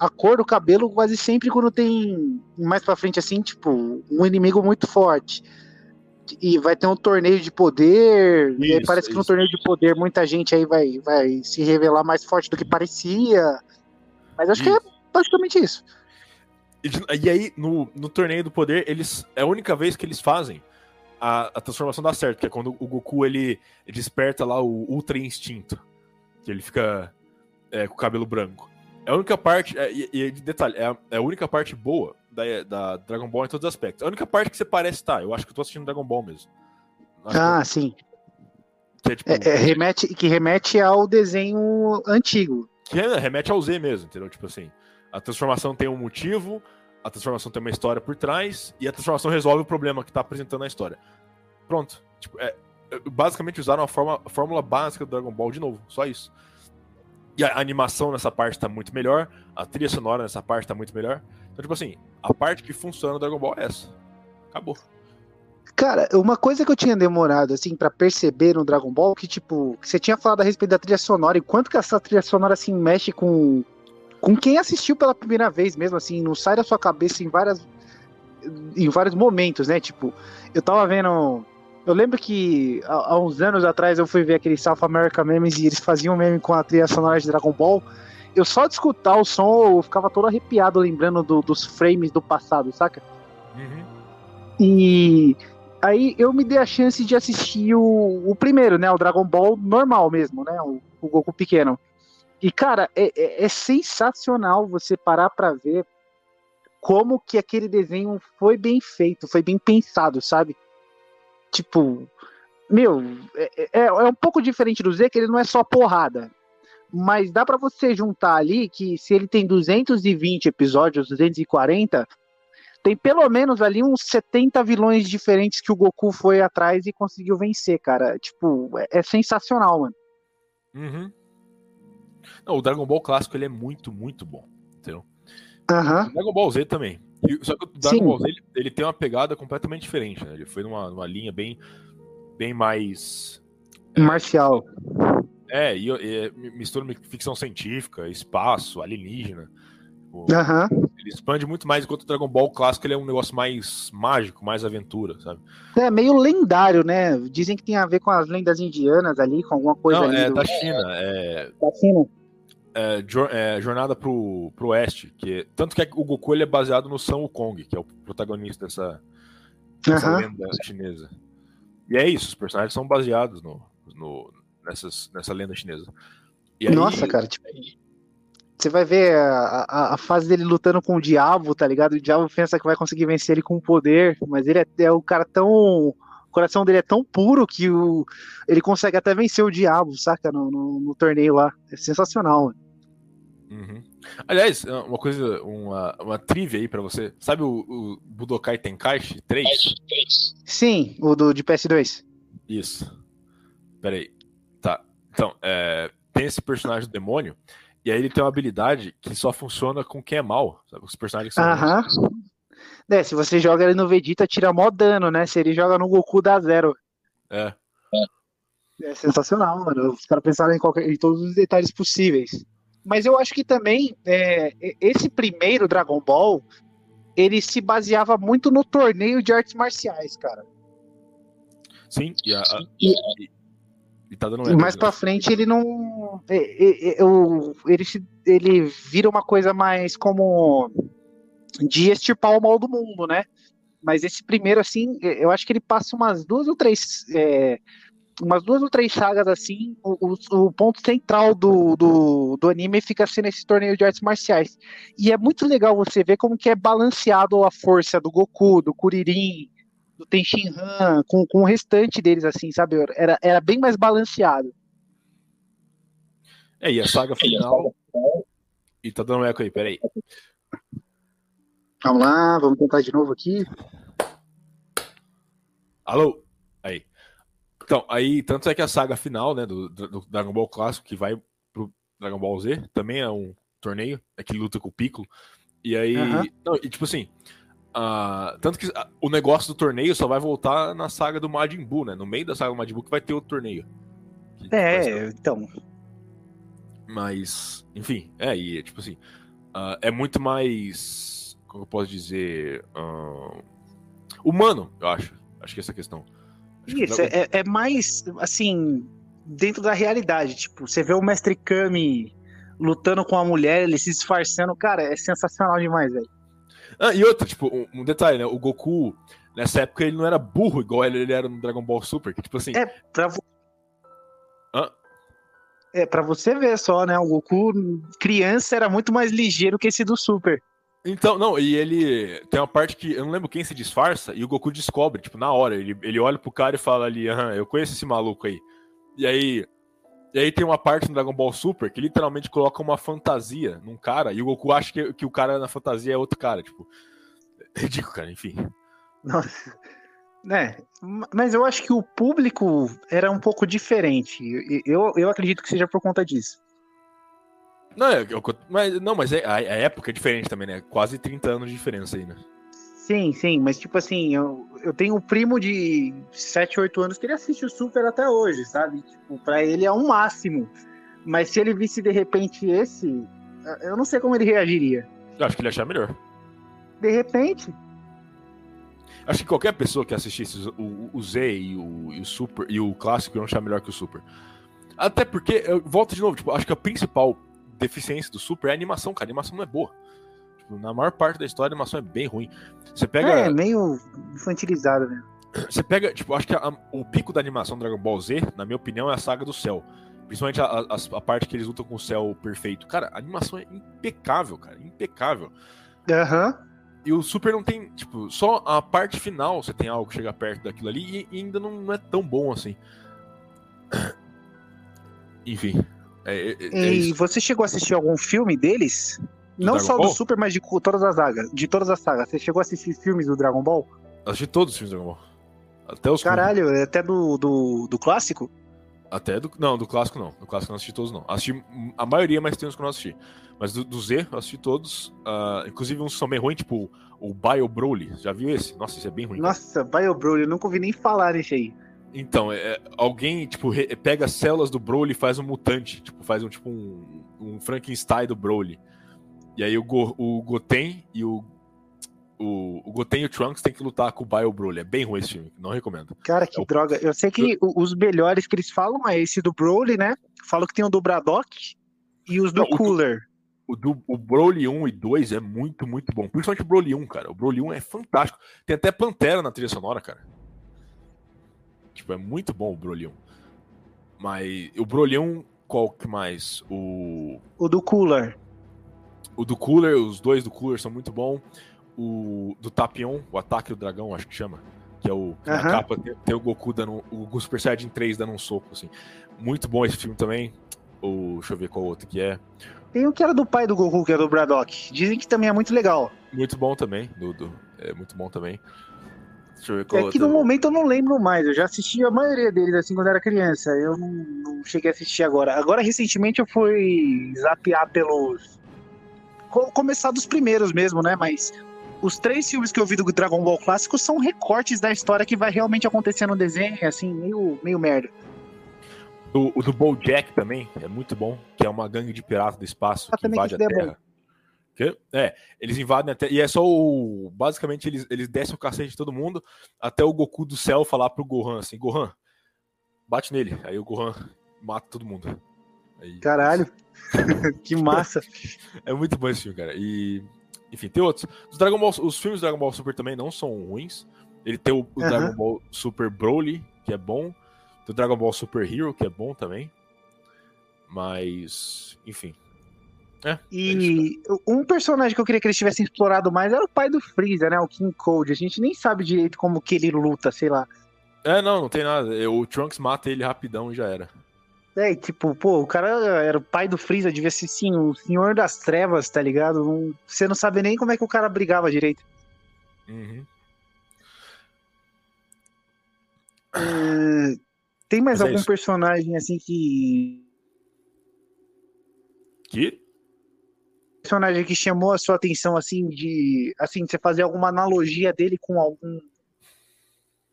a cor do cabelo quase sempre quando tem mais pra frente, assim, tipo, um inimigo muito forte e vai ter um torneio de poder. Isso, e aí parece que no torneio de poder muita gente aí vai, vai se revelar mais forte do que parecia. Mas acho isso. que é basicamente isso. E, e, aí, no, no torneio do poder, eles. É a única vez que eles fazem a, a transformação dar certo, que é quando o Goku ele, ele desperta lá o Ultra Instinto. Que ele fica é, com o cabelo branco. É a única parte. É, e, e detalhe, é a, é a única parte boa da, da, Dragon Ball em todos os aspectos. A única parte que você parece tá, eu acho que eu tô assistindo Dragon Ball mesmo. Acho ah, que... sim. Que é, tipo, É, é, remete, que remete ao desenho antigo. que é- remete ao Z mesmo, entendeu? Tipo assim, a transformação tem um motivo, a transformação tem uma história por trás, e a transformação resolve o problema que tá apresentando na história. Pronto. Tipo, é, é, basicamente usaram a, forma- a fórmula básica do Dragon Ball de novo, só isso. E a animação nessa parte tá muito melhor, a trilha sonora nessa parte tá muito melhor. Então, tipo assim, a parte que funciona no Dragon Ball é essa. Acabou. Cara, uma coisa que eu tinha demorado, assim, pra perceber no Dragon Ball, que, tipo, você tinha falado a respeito da trilha sonora, e quanto que essa trilha sonora, assim, mexe com, com quem assistiu pela primeira vez mesmo, assim, não sai da sua cabeça em várias, em vários momentos, né? Tipo, eu tava vendo... Eu lembro que há, há uns anos atrás eu fui ver aquele South America Memes e eles faziam meme com a trilha sonora de Dragon Ball. Eu só de escutar o som, eu ficava todo arrepiado lembrando do- dos frames do passado, saca? E aí eu me dei a chance de assistir o, o primeiro, né? O Dragon Ball normal mesmo, né? O, o Goku pequeno. E, cara, é, é- é sensacional você parar pra ver como que aquele desenho foi bem feito, foi bem pensado, sabe? Tipo, meu, é, é, é um pouco diferente do Z, que ele não é só porrada. Mas dá pra você juntar ali que se ele tem 220 episódios, 240, tem pelo menos ali uns 70 vilões diferentes que o Goku foi atrás e conseguiu vencer, cara. Tipo, é, é sensacional, mano. Uhum. Não, o Dragon Ball clássico ele é muito, muito bom. Entendeu? Aham. O Dragon Ball Z também. E- Só que o Dragon. Ball Z ele, ele tem uma pegada completamente diferente, né? Ele foi numa, numa linha bem, bem mais. Marcial. É, e, e mistura ficção científica, espaço, alienígena. Tipo. Ele expande muito mais, enquanto o Dragon Ball clássico ele é um negócio mais mágico, mais aventura, sabe? É meio lendário, né? Dizem que tem a ver com as lendas indianas ali, com alguma coisa Não, ali. é do... da China, é, da China. É, jor- é Jornada pro, pro Oeste, que tanto que é- o Goku ele é baseado no Sun Wukong, que é o protagonista dessa, dessa Aham. lenda chinesa. E é isso, os personagens são baseados no, no- nessas, nessa lenda chinesa. Aí- Nossa, cara, tipo. Você vai ver a, a, a fase dele lutando com o diabo, tá ligado? O diabo pensa que vai conseguir vencer ele com o poder, mas ele é, é o cara tão. O coração dele é tão puro que o, ele consegue até vencer o diabo, saca? No, no, no torneio lá. É sensacional, mano. Uhum. Aliás, uma coisa, uma, uma trivia aí pra você. Sabe o, o Budokai Tenkaichi 3? Sim, o do, de PS2. Isso. Peraí. Tá. Então, é, tem esse personagem do demônio, e aí ele tem uma habilidade que só funciona com quem é mal. Sabe? Os personagens que são Aham. É, se você joga ele no Vegeta, tira mó dano, né? Se ele joga no Goku, dá zero. É. É sensacional, mano. Os caras pensaram em, qualquer- em todos os detalhes possíveis. Mas eu acho que também é, esse primeiro Dragon Ball ele se baseava muito no torneio de artes marciais, cara. Sim, e, a, E- e- e tá dando mais pra frente ele não. o- ele, se- ele vira uma coisa mais como de extirpar o mal do mundo, né? Mas esse primeiro, assim, eu acho que ele passa umas duas ou três. é, umas duas ou três sagas assim, o, o- o ponto central do, do, do anime fica sendo esse torneio de artes marciais. E é muito legal você ver como que é balanceado a força do Goku, do Kuririn, do Tenshinhan, com, com o restante deles, assim, sabe? Era, era bem mais balanceado. É, e a saga final. E tá dando eco aí, peraí. Vamos lá, vamos tentar de novo aqui. Alô? Aí. Então, aí, tanto é que a saga final, né, do, do- Dragon Ball clássico, que vai pro Dragon Ball Z, também é um torneio, é que luta com o Piccolo. E aí. Aham. Não, e tipo assim. ah, tanto que ah, o negócio do torneio só vai voltar na saga do Majin Buu, né? No meio da saga do Majin Buu que vai ter outro torneio. É, então. Mas, enfim, é, e tipo assim, ah, é muito mais. Como eu posso dizer? humano, eu acho. Acho que essa é questão. Isso, é, é mais, assim, dentro da realidade. Tipo, você vê o Mestre Kami lutando com a mulher, ele se disfarçando. Cara, é sensacional demais, velho. Ah, e outra, tipo, um, um detalhe, né? O Goku, nessa época, ele não era burro igual ele, ele era no Dragon Ball Super, que tipo assim. É, pra, vo- Hã? é, pra você ver só, né? O Goku, criança, era muito mais ligeiro que esse do Super. Então, não, e ele. Tem uma parte que eu não lembro quem se disfarça, e o Goku descobre, tipo, na hora. Ele, ele olha pro cara e fala ali, aham, eu conheço esse maluco aí. E aí. E aí tem uma parte no Dragon Ball Super que literalmente coloca uma fantasia num cara e o Goku acha que, que o cara na fantasia é outro cara, tipo. É ridículo, cara, enfim. Nossa. É, mas eu acho que o público era um pouco diferente. Eu, eu acredito que seja por conta disso. Não, é, eu, mas, não, mas é, a, a, época é diferente também, né? Quase 30 anos de diferença aí, né? Sim, sim, mas tipo assim, eu, eu tenho um primo de 7, 8 anos que ele assiste o Super até hoje, sabe? Tipo, pra ele é um máximo. Mas se ele visse de repente esse, eu não sei como ele reagiria. Eu acho que ele ia achar melhor. De repente, Acho que qualquer pessoa que assistisse o, o Z e o, e o Super e o clássico iam achar melhor que o Super. Até porque, eu volto de novo, tipo, acho que a principal deficiência do Super é a animação, cara. A animação não é boa. Tipo, na maior parte da história, a animação é bem ruim. Você pega. É, meio infantilizado, né? Você pega, tipo, acho que a, o pico da animação Dragon Ball Z, na minha opinião, é a saga do céu. Principalmente a, a, a, parte que eles lutam com o céu perfeito. Cara, a animação é impecável, cara. Impecável. Aham. Uhum. E o Super não tem, tipo, só a parte final você tem algo que chega perto daquilo ali e, ainda não, não é tão bom assim. Enfim. É, é, é e você chegou a assistir algum filme deles? Do não Dragon só Ball? do Super, mas de todas as sagas. De todas as sagas. Você chegou a assistir filmes do Dragon Ball? Assisti todos os filmes do Dragon Ball. Até os Caralho, é até do, do, do clássico? Até do. Não, do clássico não. Do clássico não assisti todos, não. Assisti a maioria, mas tem uns que eu não assisti. Mas do, do Z, eu assisti todos. Uh, inclusive uns são bem ruins, tipo o Bio Broly. Já viu esse? Nossa, esse é bem ruim. Nossa, Bio Broly, eu nunca ouvi nem falar nesse aí. Então, é, alguém, tipo, re, pega as células do Broly e faz um mutante. Tipo, faz um tipo um, um Frankenstein do Broly. E aí o, Go, o Goten e o o, o Goten e o Trunks tem que lutar com o Bio Broly. É bem ruim esse filme, não recomendo. Cara, que é droga. Eu sei que eu... os melhores que eles falam é esse do Broly, né? Falam que tem o do Braddock e os do não, Cooler. O, do, o Broly 1 e 2 é muito, muito bom. Principalmente o Broly 1, cara. O Broly 1 é fantástico. Tem até Pantera na trilha sonora, cara. Tipo, é muito bom o Broly 1. Mas o Broly 1, qual que mais? O. O do Cooler. O do Cooler, os dois do Cooler são muito bons o do Tapion, o Ataque do Dragão, acho que chama. Que é o. Na capa tem, tem, o Goku dando. O Super Saiyajin 3 dando um soco, assim. Muito bom esse filme também. O, deixa eu ver qual outro que é. Tem o que era do pai do Goku, que é do Braddock. Dizem que também é muito legal. Muito bom também. Do é muito bom também. Deixa eu ver qual é que no momento eu não lembro mais. Eu já assisti a maioria deles assim quando era criança. Eu não, não cheguei a assistir agora. Agora, recentemente, eu fui zapear pelos. Começar dos primeiros mesmo, né? Mas os três filmes que eu vi do Dragon Ball clássico são recortes da história que vai realmente acontecer no desenho, assim, meio, meio merda. O, o do Bojack também é muito bom, que é uma gangue de piratas do espaço ah, que invade a Terra. Que, é, eles invadem até. E é só o. Basicamente, eles, eles descem o cacete de todo mundo até o Goku do céu falar pro Gohan assim: Gohan, bate nele. Aí o Gohan mata todo mundo. Aí, Caralho, que massa. é muito bom esse filme, cara. E enfim, tem outros. Os, Dragon Ball, os filmes do Dragon Ball Super também não são ruins. Ele tem o, o uhum. Dragon Ball Super Broly, que é bom. Tem o Dragon Ball Super Hero, que é bom também. Mas, enfim. É, e é um personagem que eu queria que eles tivessem explorado mais era o pai do Freeza, né? O King Cold. A gente nem sabe direito como que ele luta, sei lá. É, não, não tem nada. O Trunks mata ele rapidão e já era. É, tipo, pô, o cara era o pai do Freeza, devia ser sim, o senhor das trevas, tá ligado? Não, você não sabe nem como é que o cara brigava direito. Uhum. É, tem mais Mas é algum é personagem assim que. Que? Personagem que chamou a sua atenção assim de. Assim, você fazer alguma analogia dele com algum.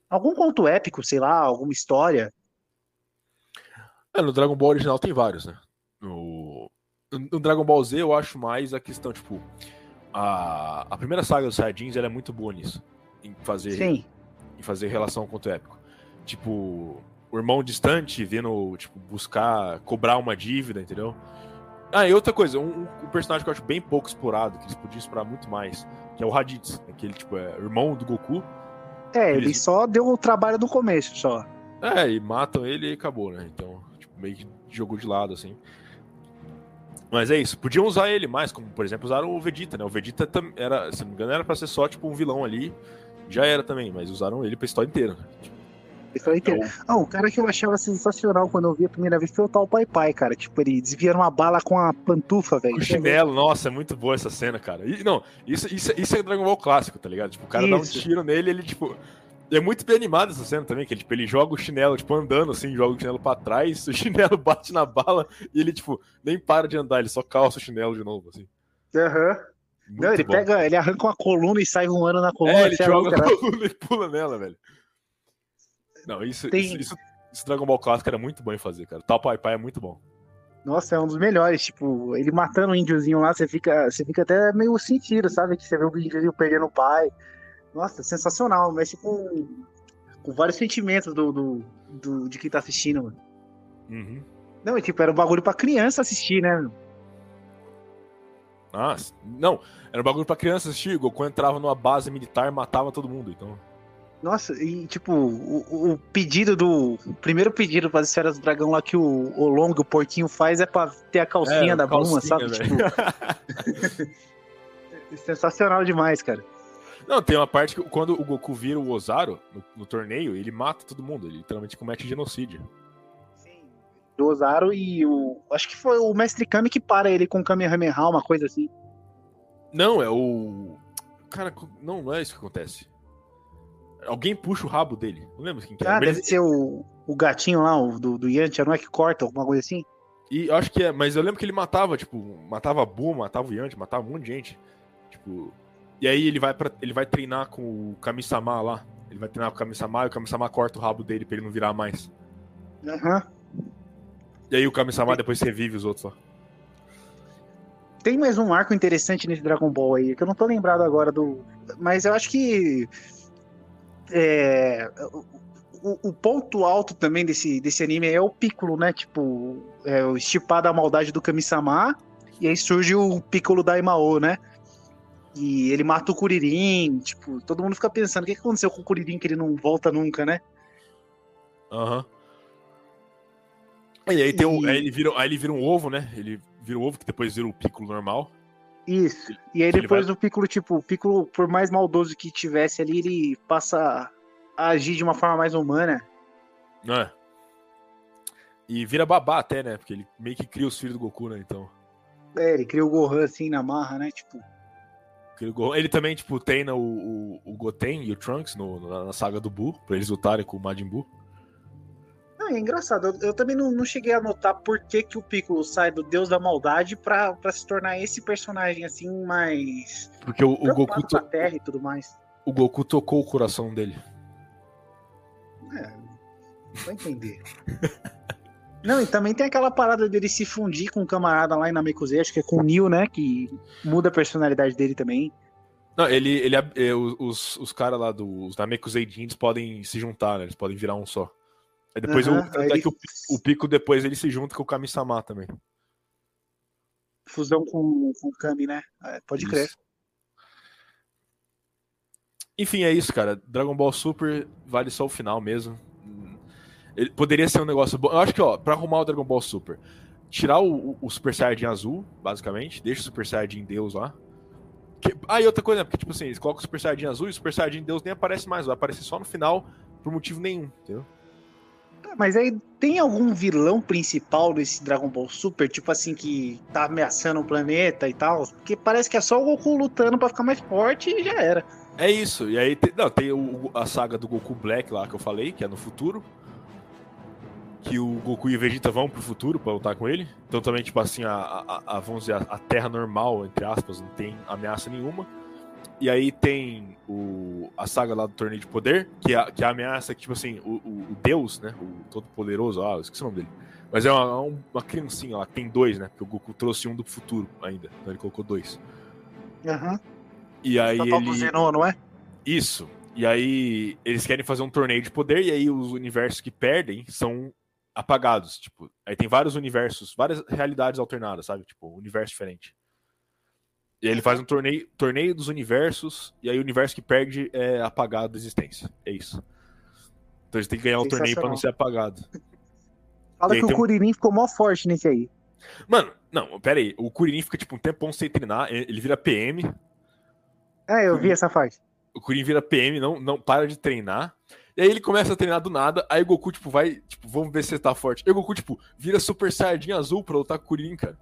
Algum conto épico, sei lá, alguma história. É, no Dragon Ball original tem vários, né? No, no Dragon Ball Z eu acho mais a questão, tipo, a, a primeira saga dos Saiyajins ela é muito boa nisso. Em fazer, Sim. em fazer relação com o épico. Tipo, o irmão distante vindo, tipo, buscar, cobrar uma dívida, entendeu? Ah, e outra coisa, um, um, personagem que eu acho bem pouco explorado, que eles podiam explorar muito mais, que é o Raditz, aquele, tipo, é irmão do Goku. É, ele só deu o trabalho no começo, só. É, e matam ele e acabou, né? Então, meio que jogou de lado, assim. Mas é isso. Podiam usar ele mais, como por exemplo usaram o Vegeta, né? O Vegeta era, se não me engano, era pra ser só tipo um vilão ali. Já era também, mas usaram ele pra história inteira. Foi inteiro. Ah, o cara que eu achava sensacional quando eu vi a primeira vez foi o tal Pai Pai, cara. Tipo, ele desvia uma bala com a pantufa, velho. O chinelo, nossa, é muito boa essa cena, cara. E, não, isso, isso, isso é Dragon Ball clássico, tá ligado? Tipo, o cara isso. dá um tiro nele ele, tipo. É muito bem animado essa cena também, que ele, tipo, ele joga o chinelo, tipo, andando assim, joga o chinelo pra trás, o chinelo bate na bala e ele, tipo, nem para de andar, ele só calça o chinelo de novo, assim. Aham. Uhum. Não, ele bom. pega, ele arranca uma coluna e sai voando na coluna. É, ele joga a coluna e pula nela, velho. Não, isso, Tem... isso, isso, isso, Dragon Ball clássico era muito bom em fazer, cara. Tal Pai Pai é muito bom. Nossa, é um dos melhores. Tipo, ele matando o índiozinho lá, você fica, você fica até meio sentido, sabe? Que você vê o índiozinho perdendo o pai. Nossa, sensacional. Mexe com, com vários sentimentos do, do, do, de quem tá assistindo, mano. Uhum. Não, tipo, era um bagulho pra criança assistir, né? Ah, não. Era um bagulho pra criança assistir. O Goku entrava numa base militar e matava todo mundo, então. Nossa, e tipo, o, o pedido do. O primeiro pedido para as esferas do dragão lá que o, o Long, o porquinho, faz é pra ter a calcinha é, da Bulma, sabe? Tipo... Sensacional demais, cara. Não, tem uma parte que quando o Goku vira o Ozaru no, no torneio, ele mata todo mundo, ele literalmente comete genocídio. Sim. O Ozaru e o. Acho que foi o Mestre Kami que para ele com o Kamehameha, uma coisa assim. Não, é o. Cara, não, não é isso que acontece. Alguém puxa o rabo dele. Não lembro quem que é. Ah, deve ser o, o gatinho lá, o do, do Yantia, não é que corta, alguma coisa assim? E eu acho que é, mas eu lembro que ele matava, tipo, matava a Bu, matava o Yantia, matava um monte de gente. Tipo. E aí ele vai, pra, ele vai treinar com o Kami-sama lá. Ele vai treinar com o Kami-sama e o Kami-sama corta o rabo dele pra ele não virar mais. Aham. Uhum. E aí o Kami-sama depois revive os outros lá. Tem mais um arco interessante nesse Dragon Ball aí, que eu não tô lembrado agora do. Mas eu acho que é, o, o, ponto alto também desse, desse anime é o Piccolo, né? Tipo, é, o estipar da maldade do Kami-sama, e aí surge o Piccolo da Imao, né? E ele mata o Kuririn, tipo, todo mundo fica pensando, o que aconteceu com o Kuririn que ele não volta nunca, né? Aham. Uhum. E aí, tem um, aí, ele vira, aí ele vira um ovo, né? Ele vira um ovo que depois vira o Piccolo normal. Isso. E aí depois vai... o Piccolo, tipo, o Piccolo, por mais maldoso que tivesse ali, ele passa a agir de uma forma mais humana. É. E vira babá até, né? Porque ele meio que cria os filhos do Goku, né? Então. É, ele cria o Gohan assim na marra, né? Tipo. Ele também, tipo, treina o, o, o Goten e o Trunks no, na saga do Buu, pra eles lutarem com o Majin Buu é engraçado. Eu, eu também não, não, cheguei a notar por que, que o Piccolo sai do Deus da Maldade pra, pra se tornar esse personagem assim mais. Porque o, o Goku. To... terra e tudo mais. O Goku tocou o coração dele. É. Vai entender. Não, e também tem aquela parada dele se fundir com um camarada lá em Namekusei, acho que é com o Neil, né? Que muda a personalidade dele também. Não, ele, ele, é, os, os caras lá dos Namekusei Jeans podem se juntar, né? Eles podem virar um só. Aí depois uhum, o, aí... é que o, o, Pico depois ele se junta com o Kami-sama também. Fusão com, com o Kami, né? É, pode isso. crer. Enfim, é isso, cara. Dragon Ball Super vale só o final mesmo. Ele poderia ser um negócio bom. Eu acho que, ó, pra arrumar o Dragon Ball Super, tirar o, o Super Saiyajin azul, basicamente, deixa o Super Saiyajin Deus lá. Que... Ah, e outra coisa, né? Porque, tipo assim, eles colocam o Super Saiyajin azul e o Super Saiyajin Deus nem aparece mais, vai aparecer só no final por motivo nenhum, entendeu? Mas aí tem algum vilão principal desse Dragon Ball Super, tipo assim, que tá ameaçando o planeta e tal? Porque parece que é só o Goku lutando para ficar mais forte e já era. É isso. E aí tem, não, tem o, a saga do Goku Black lá que eu falei, que é no futuro. Que o Goku e o Vegeta vão pro futuro pra lutar com ele. Então também, tipo assim, a, a, a vamos dizer, a, a Terra normal, entre aspas, não tem ameaça nenhuma. E aí tem o, a saga lá do Torneio de Poder, que é, que é a ameaça que, tipo assim, o, o, o Deus, né? O Todo-Poderoso, ah, eu esqueci o nome dele. Mas é uma, uma criancinha lá, tem dois, né? Porque o Goku trouxe um do futuro ainda. Então ele colocou dois. Aham. Uhum. E aí tá ele. Zenon, não é? Isso. E aí eles querem fazer um torneio de poder, e aí os universos que perdem são apagados. Tipo, aí tem vários universos, várias realidades alternadas, sabe? Tipo, um universo diferente. E aí ele faz um torneio, torneio dos universos, e aí o universo que perde é apagado da existência. É isso. Então a gente tem que ganhar um torneio pra não ser apagado. Fala que o Kuririn ficou mó forte nesse aí. Mano, não, pera aí. O Kuririn fica tipo um tempão sem treinar, ele vira PM. É, eu vi essa parte. O Kuririn vira PM, não, não para de treinar. E aí ele começa a treinar do nada, aí o Goku, tipo, vai, tipo, vamos ver se ele tá forte. Aí o Goku, tipo, vira Super Saiyajin azul pra lutar com o Kuririn, cara.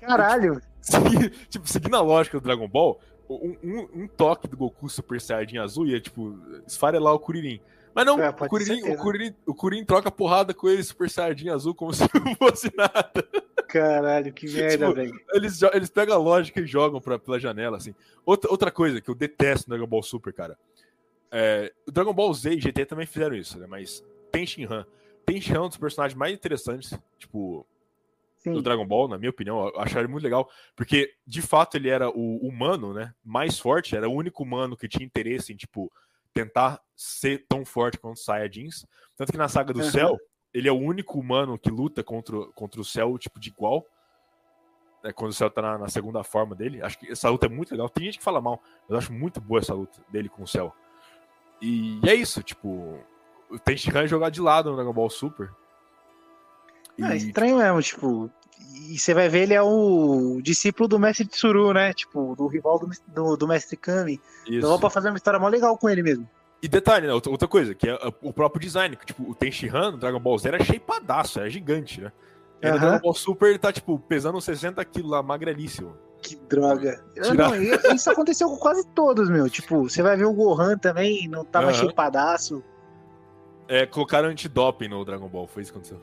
Caralho. Segui- tipo, seguindo a lógica do Dragon Ball, um, um- um toque do Goku Super Saiyajin azul ia, tipo, esfarelar o Kuririn. Mas não, É, o, Kuririn, o. Kuririn, o Kuririn troca porrada com ele Super Saiyajin azul como se não fosse nada. Caralho, que merda, Tipo, velho. Eles, eles pegam a lógica e jogam pra, pela janela, assim. Outra, outra coisa que eu detesto no Dragon Ball Super, cara. É, o Dragon Ball Z e GT também fizeram isso, né? Mas tem Shinhan. Tem Shinhan é um dos personagens mais interessantes, tipo, do Sim. Dragon Ball, na minha opinião. Eu acharam ele muito legal. Porque, de fato, ele era o humano, né? Mais forte. Era o único humano que tinha interesse em, tipo, tentar ser tão forte quanto Saiyajins. Tanto que na saga do. Céu, ele é o único humano que luta contra, o- contra o Céu, tipo, de igual. né, quando o Céu tá na, na segunda forma dele. Acho que essa luta é muito legal. Tem gente que fala mal, mas eu acho muito boa essa luta dele com o Céu. E é isso, tipo. O Tenshinhan é jogar de lado no Dragon Ball Super. E, É estranho mesmo, tipo. E você vai ver, ele é o discípulo do mestre Tsuru, né? Tipo, do rival do, do, do mestre Kami. isso. Então dá pra fazer uma história mó legal com ele mesmo. E detalhe, né? Outra coisa, que é uh, o próprio design. Que, tipo, o Tenshinhan no Dragon Ball Z era shapeadaço, era gigante, né? E no Aham. Dragon Ball Super ele tá, tipo, pesando 60 quilos lá, magrelíssimo. Que droga. Não, isso aconteceu com quase todos, meu. Tipo, você vai ver o Gohan também, não tava Aham. shapeadaço. É, colocaram antidoping no Dragon Ball, foi isso que aconteceu.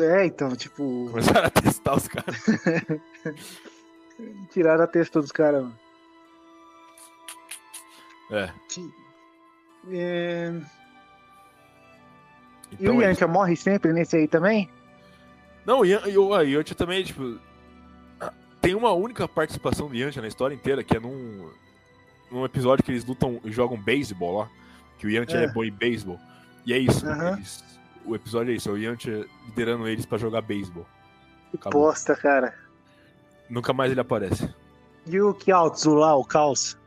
É, então, tipo, Começaram a testar os caras. tiraram a testa dos caras, mano. É. É... E Então o é Yantia morre sempre nesse aí também? Não, o e o Yantia também, tipo. Tem uma única participação do Yantia na história inteira, que é num, num episódio que eles lutam e jogam beisebol lá. Que o Yantia é, É. bom em beisebol. E é isso. Aham. eles- o episódio é isso, é o Yantia liderando eles pra jogar beisebol. Que Acabou. bosta, cara. Nunca mais ele aparece. E o Kyautsu lá, o Caos?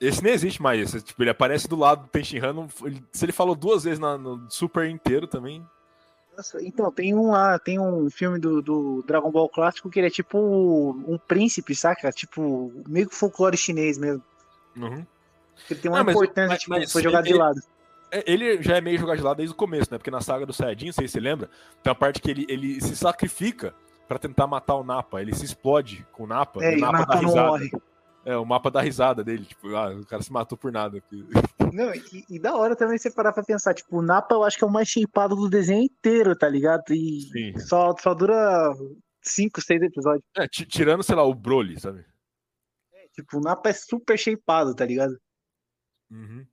Esse nem existe mais. Esse, tipo, ele aparece do lado do Tenshinhan. não- ele- se ele falou duas vezes na- no Super inteiro também. Nossa, então, tem um lá, tem um filme do, do Dragon Ball clássico que ele é tipo um príncipe, saca? Tipo, meio que folclore chinês mesmo. Uhum. Ele tem uma Ah, importância, mas- tipo, mas foi jogado de ele- lado. É, Ele já é meio jogado de lado desde o começo, né? Porque na saga do Saiyajin, não sei se você lembra, tem uma parte que ele, ele se sacrifica pra tentar matar o Napa. Ele se explode com o Napa. É, o Napa dá Napa não risada. morre. É, o mapa dá risada dele. Tipo, ah, o cara se matou por nada. Não, e, e da hora também você parar pra pensar, tipo, o Napa eu acho que é o mais shapeado do desenho inteiro, tá ligado? E Sim. só, só dura 5, 6 episódios. É, ti- tirando, sei lá, o Broly, sabe? Tipo, o Napa é super shapeado, tá ligado? Uhum.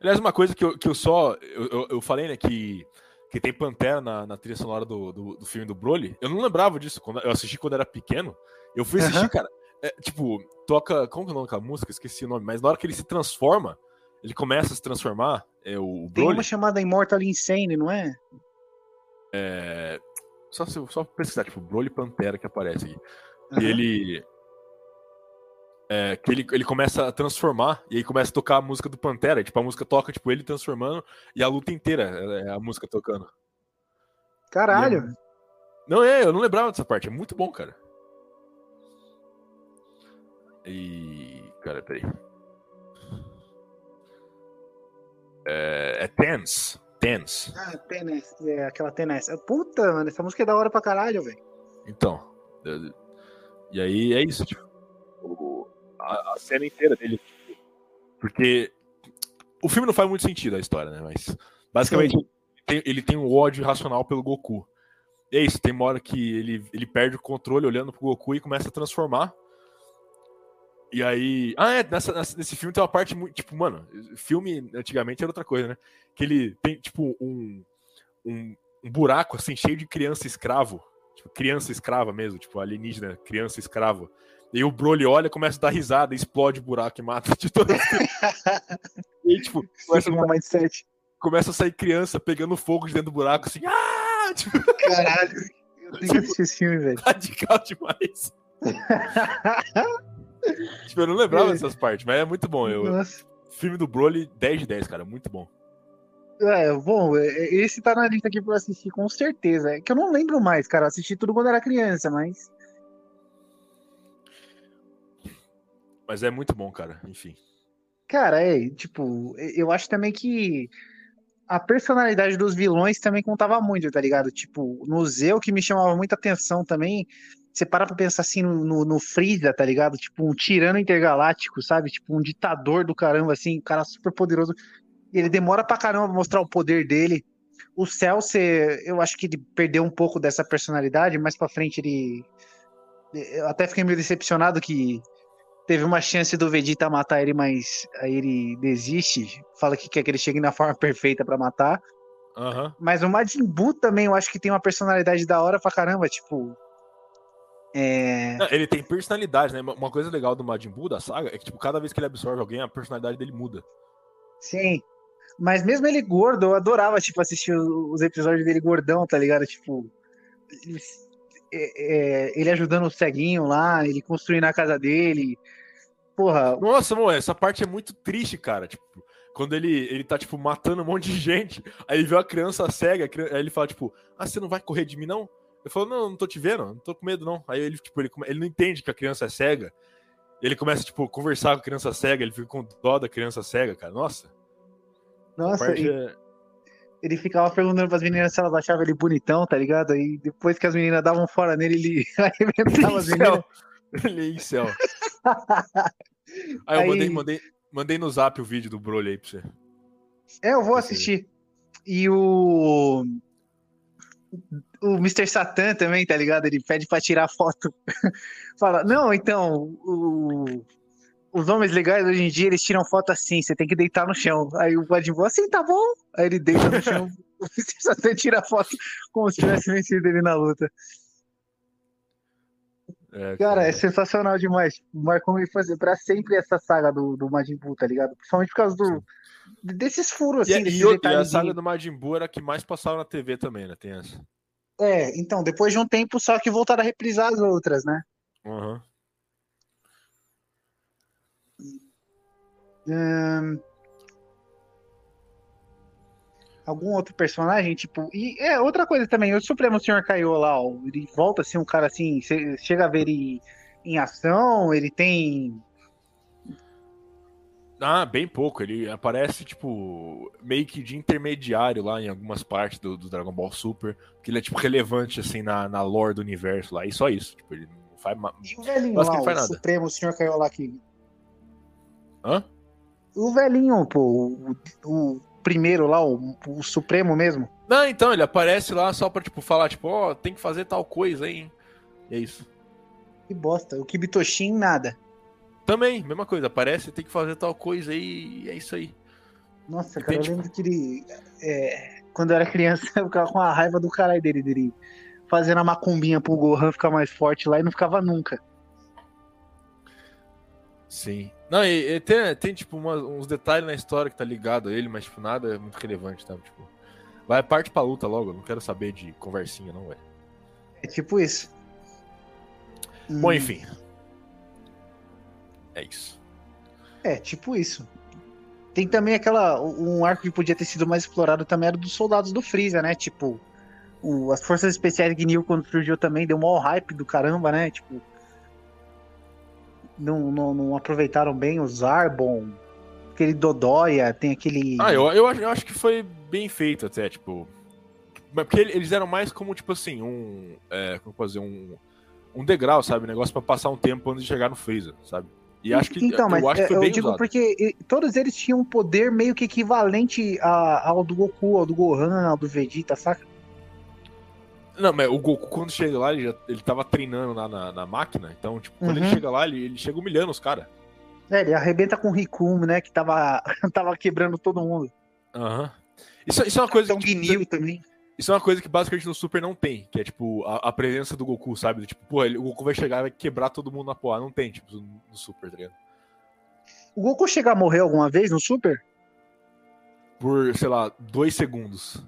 Aliás, uma coisa que eu, que eu só. Eu, eu, eu falei, né, que, que tem Pantera na, na trilha sonora do, do, do filme do Broly. Eu não lembrava disso. Quando eu assisti quando era pequeno. Eu fui assistir, Aham. cara. é, tipo, toca. Como que é o nome daquela música? Esqueci o nome. Mas na hora que ele se transforma, ele começa a se transformar. É o, o Tem Broly. uma chamada Immortal Insane, não é? É, só, só pesquisar, tipo, Broly Pantera que aparece aqui. Aham. E ele. É, que ele, ele começa a transformar, e aí começa a tocar a música do Pantera. tipo, a música toca, tipo, ele transformando, e a luta inteira é é a música tocando. Caralho. Não, é, eu não lembrava dessa parte, é muito bom, cara. E. Cara, peraí. É, é Tense. Tense. Ah, Tennis, é aquela Tennis. Puta, mano, essa música é da hora pra caralho, velho. Então. é- E aí é isso, tipo. A, a cena inteira dele. Porque. O filme não faz muito sentido a história, né? Mas. Basicamente, ele tem, ele tem um ódio irracional pelo Goku. E é isso, tem uma hora que ele, ele perde o controle olhando pro Goku e começa a transformar. E aí. Ah, é, nessa, nessa- nesse filme tem uma parte muito. Tipo, mano, filme antigamente era outra coisa, né? Que ele tem, tipo, um, um, um buraco assim, cheio de criança escravo. Tipo, criança escrava mesmo, tipo, alienígena, criança escrava. E o Broly olha, começa a dar risada, explode o buraco e mata de crianças. E aí, tipo, começa, Mindset. começa a sair criança pegando fogo de dentro do buraco, assim, ah! Tipo, Caralho. Eu tenho que assistir esse filme, velho. radical demais. Tipo, eu não lembrava É. dessas partes, mas é muito bom. Eu, Nossa. filme do Broly, 10 de 10, cara, muito bom. É, bom, é, é, esse tá na lista aqui pra eu assistir com certeza. É que eu não lembro mais, cara. Eu assisti tudo quando era criança, mas. Mas é muito bom, cara, enfim. Cara, é, tipo, eu acho também que a personalidade dos vilões também contava muito, tá ligado? Tipo, no Zeu que me chamava muita atenção também, você para pra pensar assim no, no, no Freeza, tá ligado? Tipo, um tirano intergaláctico, sabe? Tipo, um ditador do caramba, assim, um cara super poderoso. Ele demora pra caramba pra mostrar o poder dele. O Celso, eu acho que ele perdeu um pouco dessa personalidade, mais pra frente ele. Eu até fiquei meio decepcionado que teve uma chance do Vegeta matar ele, mas aí ele desiste, fala que quer que ele chegue na forma perfeita para matar. Aham. Mas o Majin Buu também, eu acho que tem uma personalidade da hora pra caramba, tipo. É. Não, Ele tem personalidade, né? Uma coisa legal do Majin Buu, da saga, é que, tipo, cada vez que ele absorve alguém, a personalidade dele muda. Sim. Mas mesmo ele gordo, eu adorava, tipo, assistir os episódios dele gordão, tá ligado? Tipo. Ele, é, é, ele ajudando o ceguinho lá, ele construindo a casa dele. Porra, Nossa, mano, essa parte é muito triste, cara. Tipo, quando ele, ele tá, tipo, matando um monte de gente, aí ele vê uma criança cega, a aí ele fala, tipo, ah, você não vai correr de mim, não? Eu falo, não, não tô te vendo, não tô com medo, não. Aí ele, tipo, ele, ele não entende que a criança é cega. Ele começa, tipo, a conversar com a criança cega, ele fica com dó da criança cega, cara. Nossa, nossa, e é... ele ficava perguntando pras meninas se elas achavam ele bonitão, tá ligado? Aí depois que as meninas davam fora nele, ele arrebentava as meninas. Ele é incel. Aí eu Aí- mandei, mandei, mandei no zap o vídeo do Broly aí pra você. É, eu vou assistir. E o. O Mr. Satan também, tá ligado? Ele pede pra tirar foto. Fala, não, então, o- os homens legais hoje em dia eles tiram foto assim, você tem que deitar no chão. Aí o Majin Buu, assim, tá bom. Aí ele deita no chão, o Mr. Satan tira a foto como se tivesse vencido ele na luta. É, Cara, é sensacional demais. Marcou me fazer pra sempre essa saga do, do Majin Buu, tá ligado? Principalmente por causa do, desses furos, E, assim, e, e a saga do Majin Buu era a que mais passava na TV também, né? Tem essa. É, então, depois de um tempo só que voltaram a reprisar as outras, né? Aham. Ahn, Algum outro personagem, tipo. E é outra coisa também, o Supremo Senhor Kaiô lá, ó, ele volta a ser um cara assim, você chega a ver ele em ação, ele tem. Ah, bem pouco. Ele aparece, tipo, meio que de intermediário lá em algumas partes do, do Dragon Ball Super. Que ele é, tipo, relevante, assim, na, na lore do universo lá. E só isso. Tipo, ele não faz. E o velhinho lá, o nada. Supremo Senhor Kaiô lá que. Hã? O velhinho, pô, o, o primeiro lá, o, o Supremo mesmo. Não, então, ele aparece lá só pra, tipo, falar, tipo, ó, tem que fazer tal coisa aí, hein? E é isso. Que bosta. O Kibitoshin, nada. Também, mesma coisa. Aparece, tem que fazer tal coisa aí. E é isso aí. Nossa, E cara, eu tem, lembro que ele. é, quando eu era criança, eu ficava com a raiva do caralho dele, dele fazendo a macumbinha pro Gohan ficar mais forte lá e não ficava nunca. Sim. Não, e, e tem, tem, tipo, uma- uns detalhes na história que tá ligado a ele, mas, tipo, nada é muito relevante, tá? Tipo, vai parte pra luta logo. Não quero saber de conversinha, não, velho. É tipo isso. Bom, Hum, enfim. É isso. É, tipo isso. Tem também aquela. Um arco que podia ter sido mais explorado também era dos soldados do Freeza, né? Tipo, o- as forças especiais de Gnil quando surgiu também deu maior hype do caramba, né? Tipo. Não, não, não aproveitaram bem o Zarbon, aquele Dodóia, tem aquele. Ah, eu, eu, acho, eu acho que foi bem feito até, tipo. Mas porque ele- eles eram mais como, tipo assim, um. É, como fazer um. Um degrau, sabe? Um negócio pra passar um tempo antes de chegar no Freezer, sabe? E acho que. então, mas eu acho que foi eu digo usado. porque todos eles tinham um poder meio que equivalente a- ao do Goku, ao do Gohan, ao do Vegeta, saca? Não, mas o Goku, quando chega lá, ele, já, ele tava treinando lá na, na máquina. Então, tipo, quando ele Uhum. chega lá, ele, ele chega humilhando os caras. É, ele arrebenta com o Rikumo, né? Que tava, tava quebrando todo mundo. Aham. Isso, isso é uma coisa Então, que. Gnil também. Isso é uma coisa que basicamente no Super não tem, que é tipo a, a presença do Goku, sabe? Tipo, pô, ele- o Goku vai chegar e vai quebrar todo mundo na porra. Não tem, tipo, no, Super, tá ligado? O Goku chega a morrer alguma vez no Super? Por, sei lá, dois segundos.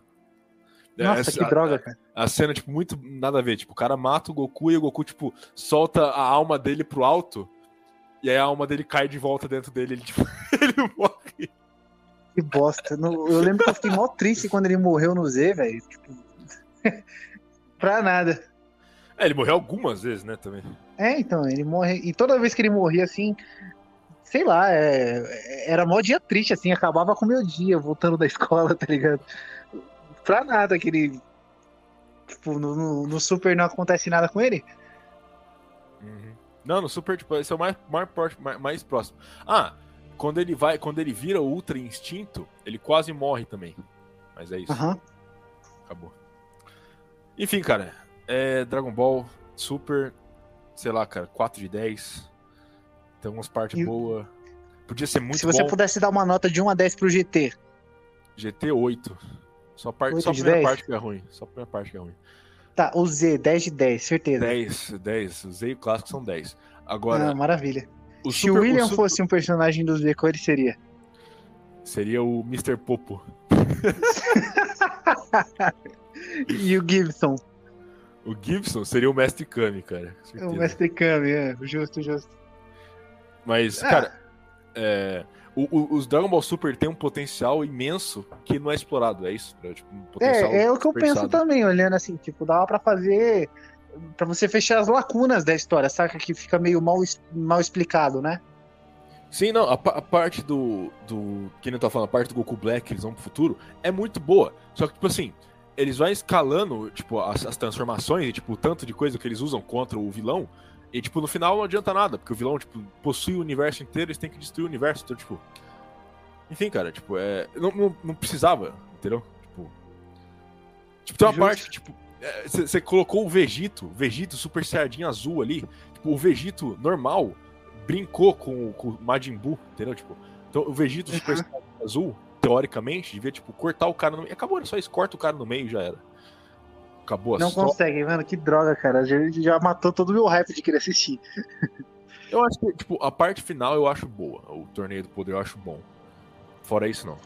Nossa, essa- que droga, cara. A, a cena, tipo, muito nada a ver. Tipo, o cara mata o Goku e o Goku, tipo, solta a alma dele pro alto. E aí a alma dele cai de volta dentro dele. Ele, tipo, ele morre. Que bosta. Eu lembro que eu fiquei mó triste quando ele morreu no Z, velho. Tipo... pra nada. É, ele morreu algumas vezes, né, também. É, então, ele morre. E toda vez que ele morria assim, sei lá, é, era mó dia triste, assim, acabava com o meu dia voltando da escola, tá ligado? Pra nada aquele. Tipo, no, no, no Super não acontece nada com ele. Uhum. Não, no Super, tipo, esse é o mais, mais, mais, mais próximo. Ah, quando ele vai, quando ele vira o Ultra Instinto, ele quase morre também. Mas é isso. Aham. Acabou. Enfim, cara, é Dragon Ball Super, sei lá, cara, 4 de 10. Tem umas partes E- boas. Podia ser muito Se você bom. pudesse dar uma nota de 1 a 10 pro GT, GT 8. Só 8 só a primeira 10? parte que é ruim. Só a primeira parte que é ruim. tá, o Z, 10 de 10, certeza. 10, 10. Os e o clássico são 10. Agora, ah, maravilha. o Se Super, o William Super fosse um personagem do Z, qual ele seria? seria o Mr. Popo. E o Gibson? O Gibson seria o Mestre Kami, cara. O. Mestre Kami, é, justo, justo. Mas, Ah. cara, é, o- o- os Dragon Ball Super tem um potencial imenso que não é explorado, é isso? É, tipo, um É, é o que eu penso desperdiçado. também, olhando assim, tipo, dava pra fazer. Pra você fechar as lacunas da história, saca? Que fica meio mal, mal explicado, né? Sim, não, a, a parte do, do. Que nem eu tava falando, a parte do Goku Black que eles vão pro futuro é muito boa. Só que, tipo assim, eles vão escalando, tipo, as, as transformações e, tipo, o tanto de coisa que eles usam contra o vilão. E, tipo, no final não adianta nada, porque o vilão, tipo, possui o universo inteiro, eles têm que destruir o universo. Então, tipo. Enfim, cara, tipo, é. Não, não, não precisava, entendeu? Tipo. Tipo, tem uma Justo. parte que, tipo. Você colocou o Vegito, Vegito Super Saiyajin azul ali. Tipo, o Vegito normal brincou com, o- com o Majin Buu, entendeu? Tipo, então o Vegito Super Uhum. Saiyajin azul, teoricamente, devia, tipo, cortar o cara no meio. Acabou, era só isso, corta o cara no meio e já era. Acabou a Não história. consegue, mano. Que droga, cara. Já, já matou todo o meu hype de querer assistir. Eu acho que, tipo, a parte final eu acho boa. O torneio do poder eu acho bom. Fora isso, não.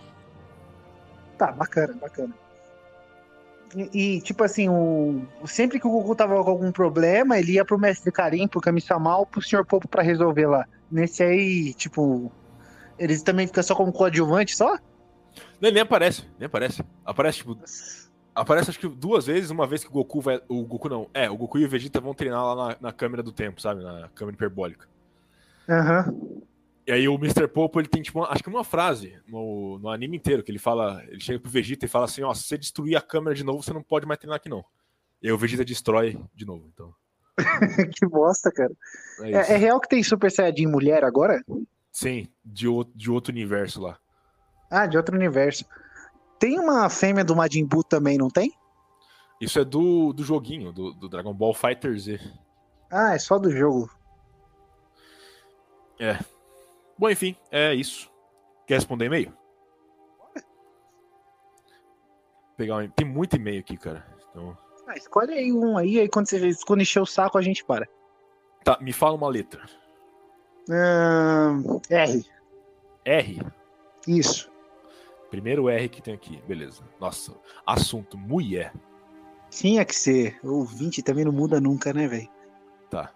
Tá, bacana, bacana. E, e, tipo assim, o... sempre que o Goku tava com algum problema, ele ia pro Mestre Karim, pro Kami-sama ou pro Sr. Popo pra resolver lá. Nesse aí, tipo, eles também ficam só como coadjuvante só? Não, ele nem aparece, nem aparece. Aparece, tipo, aparece acho que duas vezes, uma vez que o Goku vai. O Goku não. É, o Goku e o Vegeta vão treinar lá na, na câmera do tempo, sabe? Na câmera hiperbólica. Aham. E aí o Mr. Popo, ele tem, tipo, uma- acho que uma frase no, no anime inteiro, que ele fala, ele chega pro Vegeta e fala assim, ó, se você destruir a câmera de novo, você não pode mais treinar aqui não. E aí o Vegeta destrói de novo, então. que bosta, cara. É. É, é real que tem Super Saiyajin mulher agora? Sim, de, outro- de outro universo lá. Ah, de outro universo. Tem uma fêmea do Majin Buu também, não tem? Isso é do, do joguinho, do, do Dragon Ball Fighter Z. Ah, é só do jogo. Bom, enfim, é isso. Quer responder e-mail? Pegar um... Tem muito e-mail aqui, cara. Então... Ah, escolhe aí um aí, aí quando você quando encher o saco a gente para. Tá, me fala uma letra. Ahn, R. R. Isso. Primeiro R que tem aqui, beleza. Nossa, assunto, mulher. Tinha que ser. Ouvinte também não muda nunca, né, velho? Tá.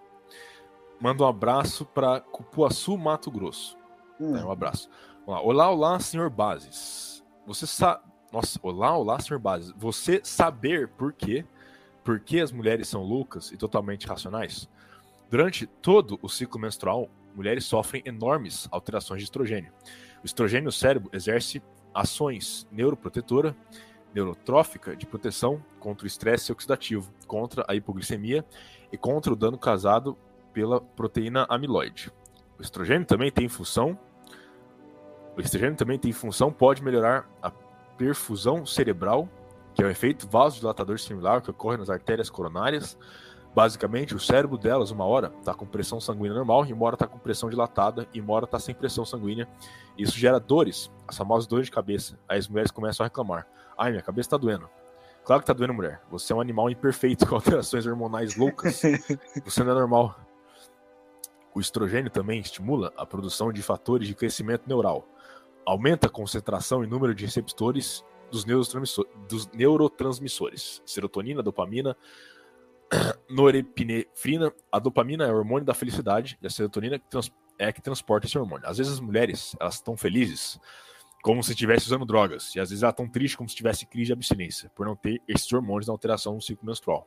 Manda um abraço pra Cupuaçu, Mato Grosso. Hum. Tá, um abraço. Olá, olá, senhor Bases. Você sabe. Nossa, olá, olá, senhor Bases. Você saber por quê? Por que as mulheres são loucas e totalmente racionais? Durante todo o ciclo menstrual, mulheres sofrem enormes alterações de estrogênio. O estrogênio no cérebro exerce ações neuroprotetora, neurotrófica de proteção contra o estresse oxidativo, contra a hipoglicemia e contra o dano causado pela proteína amiloide. O estrogênio também tem função. O estrogênio também tem função, pode melhorar a perfusão cerebral, que é um efeito vasodilatador similar que ocorre nas artérias coronárias. Basicamente, o cérebro delas, uma hora, está com pressão sanguínea normal, e uma hora está com pressão dilatada, e uma hora está sem pressão sanguínea. Isso gera dores, as famosas dores de cabeça. Aí as mulheres começam a reclamar. Ai, minha cabeça está doendo. Claro que tá doendo, mulher. Você é um animal imperfeito com alterações hormonais loucas. Você não é normal. O estrogênio também estimula a produção de fatores de crescimento neural. Aumenta a concentração e número de receptores dos neurotransmissor- dos neurotransmissores. Serotonina, dopamina, norepinefrina. A dopamina é o hormônio da felicidade e a serotonina que trans- é que transporta esse hormônio. Às vezes as mulheres, elas estão felizes como se estivesse usando drogas. E às vezes elas estão tristes como se tivesse crise de abstinência, por não ter esses hormônios na alteração do ciclo menstrual.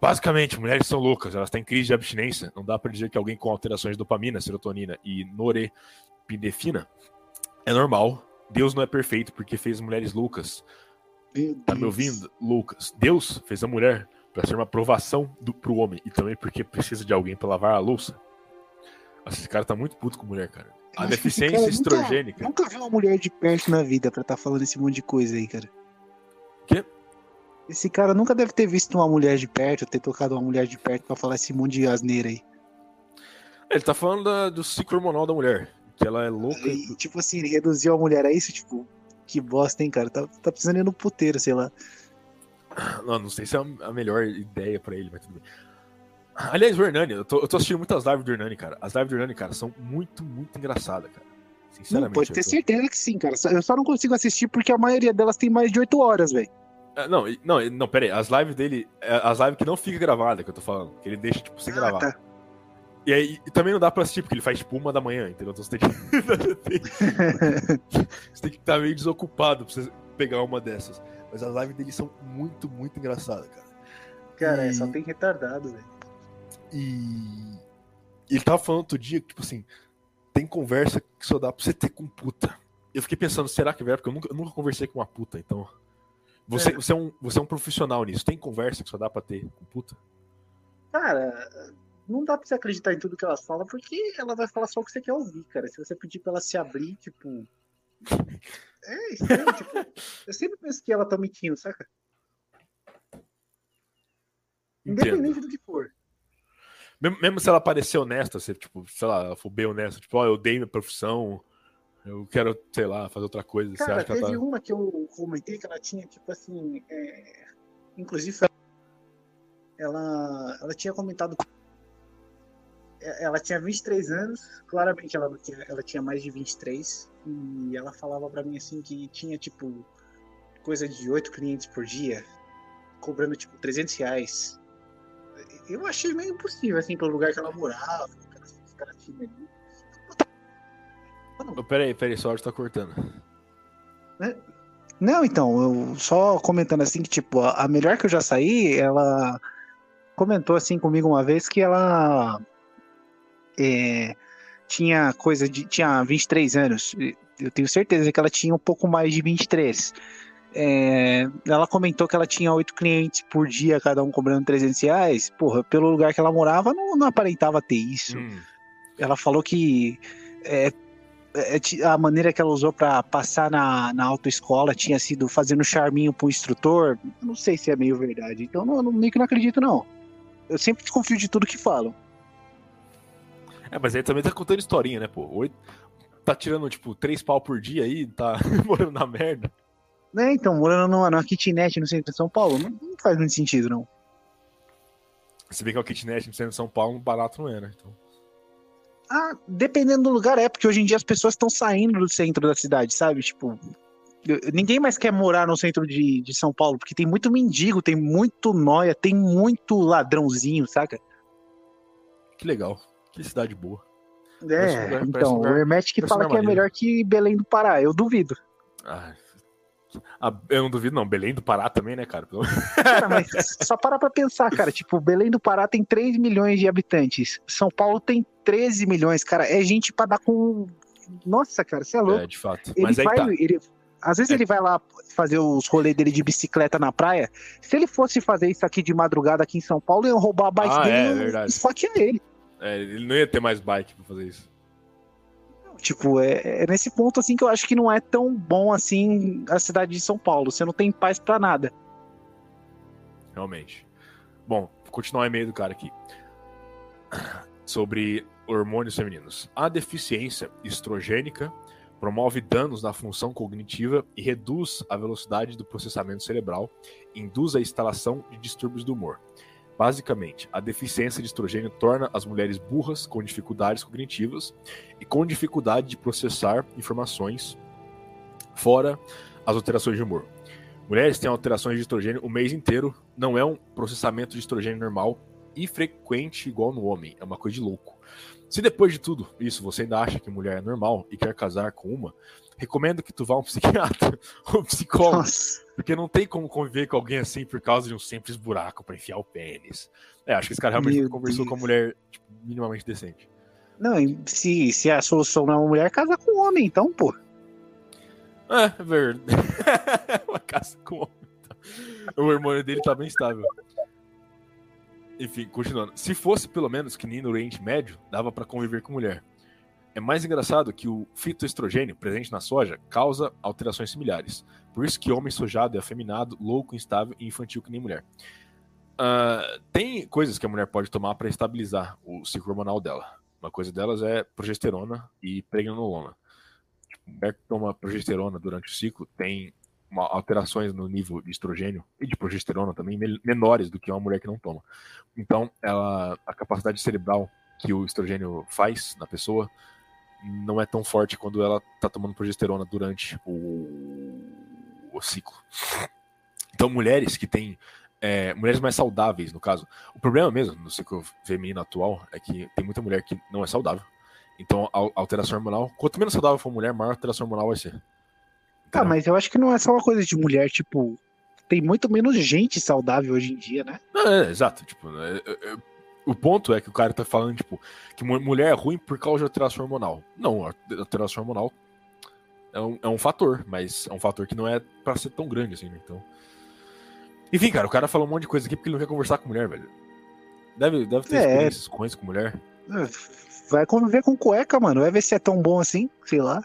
Basicamente, mulheres são loucas, elas têm crise de abstinência. Não dá pra dizer que alguém com alterações de dopamina, serotonina e norepinefrina é normal. Deus não é perfeito porque fez mulheres loucas. Tá me ouvindo? Loucas. Deus fez a mulher pra ser uma aprovação do, pro homem e também porque precisa de alguém pra lavar a louça. Nossa, esse cara tá muito puto com mulher, cara. A Eu esse deficiência cara nunca- estrogênica. Nunca vi uma mulher de perto na vida pra estar falando esse monte de coisa aí, cara. Quê? Esse cara nunca deve ter visto uma mulher de perto, ter tocado uma mulher de perto pra falar esse monte de asneira aí. Ele tá falando da- do ciclo hormonal da mulher. Que ela é louca. E, tipo assim, reduziu a mulher a isso, tipo, que bosta, hein, cara. Tá, tá precisando ir no puteiro, sei lá. Não, não sei se é a melhor ideia pra ele, mas tudo bem. Aliás, o Hernani, eu tô, eu tô assistindo muitas lives do Hernani, cara. As lives do Hernani, cara, são muito, muito engraçadas, cara. Não, Sinceramente. pode ter tô- certeza que sim, cara. Eu só não consigo assistir porque a maioria delas tem mais de 8 horas, velho. É, Não, não, não, pera aí. As lives dele, é, as lives que não fica gravada, que eu tô falando. Que ele deixa, tipo, sem gravar. tá. E aí e também não dá pra assistir, porque ele faz tipo uma da manhã, entendeu? Então você tem que. você tem que estar meio desocupado pra você pegar uma dessas. Mas as lives dele são muito, muito engraçadas, cara. Cara, E- só tem retardado, velho. E ele tava falando outro dia que, tipo assim, tem conversa que só dá pra você ter com puta. Eu fiquei pensando, será que é? Porque eu nunca, eu nunca conversei com uma puta, então. Você, É. você, é um, você é um profissional nisso. Tem conversa que só dá pra ter com puta? Cara, não dá pra você acreditar em tudo que ela fala, porque ela vai falar só o que você quer ouvir, cara. Se você pedir pra ela se abrir, tipo. É estranho, tipo. Eu sempre penso que ela tá mentindo, saca? Entendo. Independente do que for. Mesmo, se ela parecer honesta, se, tipo, sei lá, ela for bem honesta, tipo, ó, eu dei minha profissão, eu quero, sei lá, fazer outra coisa. você Cara, acha que ela teve tá. uma que eu comentei que ela tinha, tipo assim. é, Inclusive, ela, ela tinha comentado. Ela tinha 23 anos, claramente ela, ela tinha mais de 23, e ela falava pra mim assim que tinha, tipo, coisa de 8 clientes por dia, cobrando, tipo, 300 reais. Eu achei meio impossível, assim, pelo lugar que ela morava, os caras- tinham ali. Ô, Peraí, peraí, só tá cortando. Não, então, eu só comentando assim que, tipo, a melhor que eu já saí, ela comentou assim comigo uma vez que ela é, tinha coisa de. tinha 23 anos. Eu tenho certeza que ela tinha um pouco mais de 23. É, ela comentou que ela tinha oito clientes por dia, cada um cobrando 300 reais. Porra, pelo lugar que ela morava, não, não aparentava ter isso Hum, ela falou que é, é, a maneira que ela usou pra passar na, na autoescola tinha sido fazendo charminho pro instrutor. Não sei se é meio verdade. Então, não, não, meio que não acredito, não. Eu sempre desconfio de tudo que falam. É, mas aí também tá contando historinha, né, pô? Oito... Tá tirando, tipo, três pau por dia aí, tá morando na merda. Né? Então, morando numa, numa kitnet no centro de São Paulo, não, não faz muito sentido, não. Se bem que é o kitnet no centro de São Paulo, barato não é, né? Então... Ah, dependendo do lugar, é, porque hoje em dia as pessoas estão saindo do centro da cidade, sabe? Tipo, ninguém mais quer morar no centro de, de São Paulo, porque tem muito mendigo, tem muito noia, tem muito ladrãozinho, saca? Que legal. Que cidade boa. É, parece então, o Hermetic um fala que é melhor que Belém do Pará, eu duvido. Ah, eu não duvido, não. Belém do Pará também, né, cara? Mas só para pra pensar, cara, tipo, Belém do Pará tem 3 milhões de habitantes, São Paulo tem 13 milhões, cara, é gente pra dar com... Nossa, cara, você é louco. É, de fato. Ele Mas aí vai, tá. ele, às vezes É. ele vai lá fazer os rolês dele de bicicleta na praia. Se ele fosse fazer isso aqui de madrugada aqui em São Paulo, iam roubar a bike Ah, dele é, e esfaquear ele. É, ele não ia ter mais bike pra fazer isso. Tipo, é, é nesse ponto assim que eu acho que não é tão bom assim a cidade de São Paulo. Você não tem paz pra nada. Realmente. Bom, vou continuar o e-mail do cara aqui. Sobre hormônios femininos. A deficiência estrogênica promove danos na função cognitiva e reduz a velocidade do processamento cerebral, induz a instalação de distúrbios do humor. Basicamente, a deficiência de estrogênio torna as mulheres burras com dificuldades cognitivas e com dificuldade de processar informações, fora as alterações de humor. Mulheres têm alterações de estrogênio o mês inteiro, não é um processamento de estrogênio normal, e frequente igual no homem. É uma coisa de louco. Se depois de tudo isso você ainda acha que mulher é normal e quer casar com uma, recomendo que tu vá a um psiquiatra ou psicólogo. Nossa. Porque não tem como conviver com alguém assim por causa de um simples buraco pra enfiar o pênis. É, acho que esse cara realmente Meu conversou Deus. com uma mulher tipo, minimamente decente. Não, se, se a solução não é uma mulher, casa com um homem, então, pô. É, é verdade. uma casa com homem. O hormônio dele tá bem estável. Enfim, continuando. Se fosse pelo menos que nem no Oriente Médio, dava pra conviver com mulher. É mais engraçado que o fitoestrogênio presente na soja causa alterações similares. Por isso que homem sojado é afeminado, louco, instável e infantil que nem mulher. Ah, tem coisas que a mulher pode tomar para estabilizar o ciclo hormonal dela. Uma coisa delas é progesterona e pregnenolona. Tipo, mulher que toma progesterona durante o ciclo tem alterações no nível de estrogênio e de progesterona também men- menores do que uma mulher que não toma. Então, ela, a capacidade cerebral que o estrogênio faz na pessoa não é tão forte quando ela tá tomando progesterona durante o, o ciclo. Então, mulheres que têm. é, mulheres mais saudáveis, no caso. O problema mesmo no ciclo feminino atual é que tem muita mulher que não é saudável. Então, a alteração hormonal, quanto menos saudável for a mulher, maior a alteração hormonal vai ser. Entendeu? mas eu acho que não é só uma coisa de mulher, tipo, tem muito menos gente saudável hoje em dia, né? Não, é, exato. Tipo, é, é, é, o ponto é que o cara tá falando, tipo, que mu- mulher é ruim por causa de alteração hormonal. Não, a alteração hormonal é um, é um fator, mas é um fator que não é pra ser tão grande assim, né? Então. Enfim, cara, o cara falou um monte de coisa aqui porque ele não quer conversar com mulher, velho. Deve, deve ter É. experiências ruins com mulher. Vai conviver com cueca, mano. Vai ver se é tão bom assim, sei lá.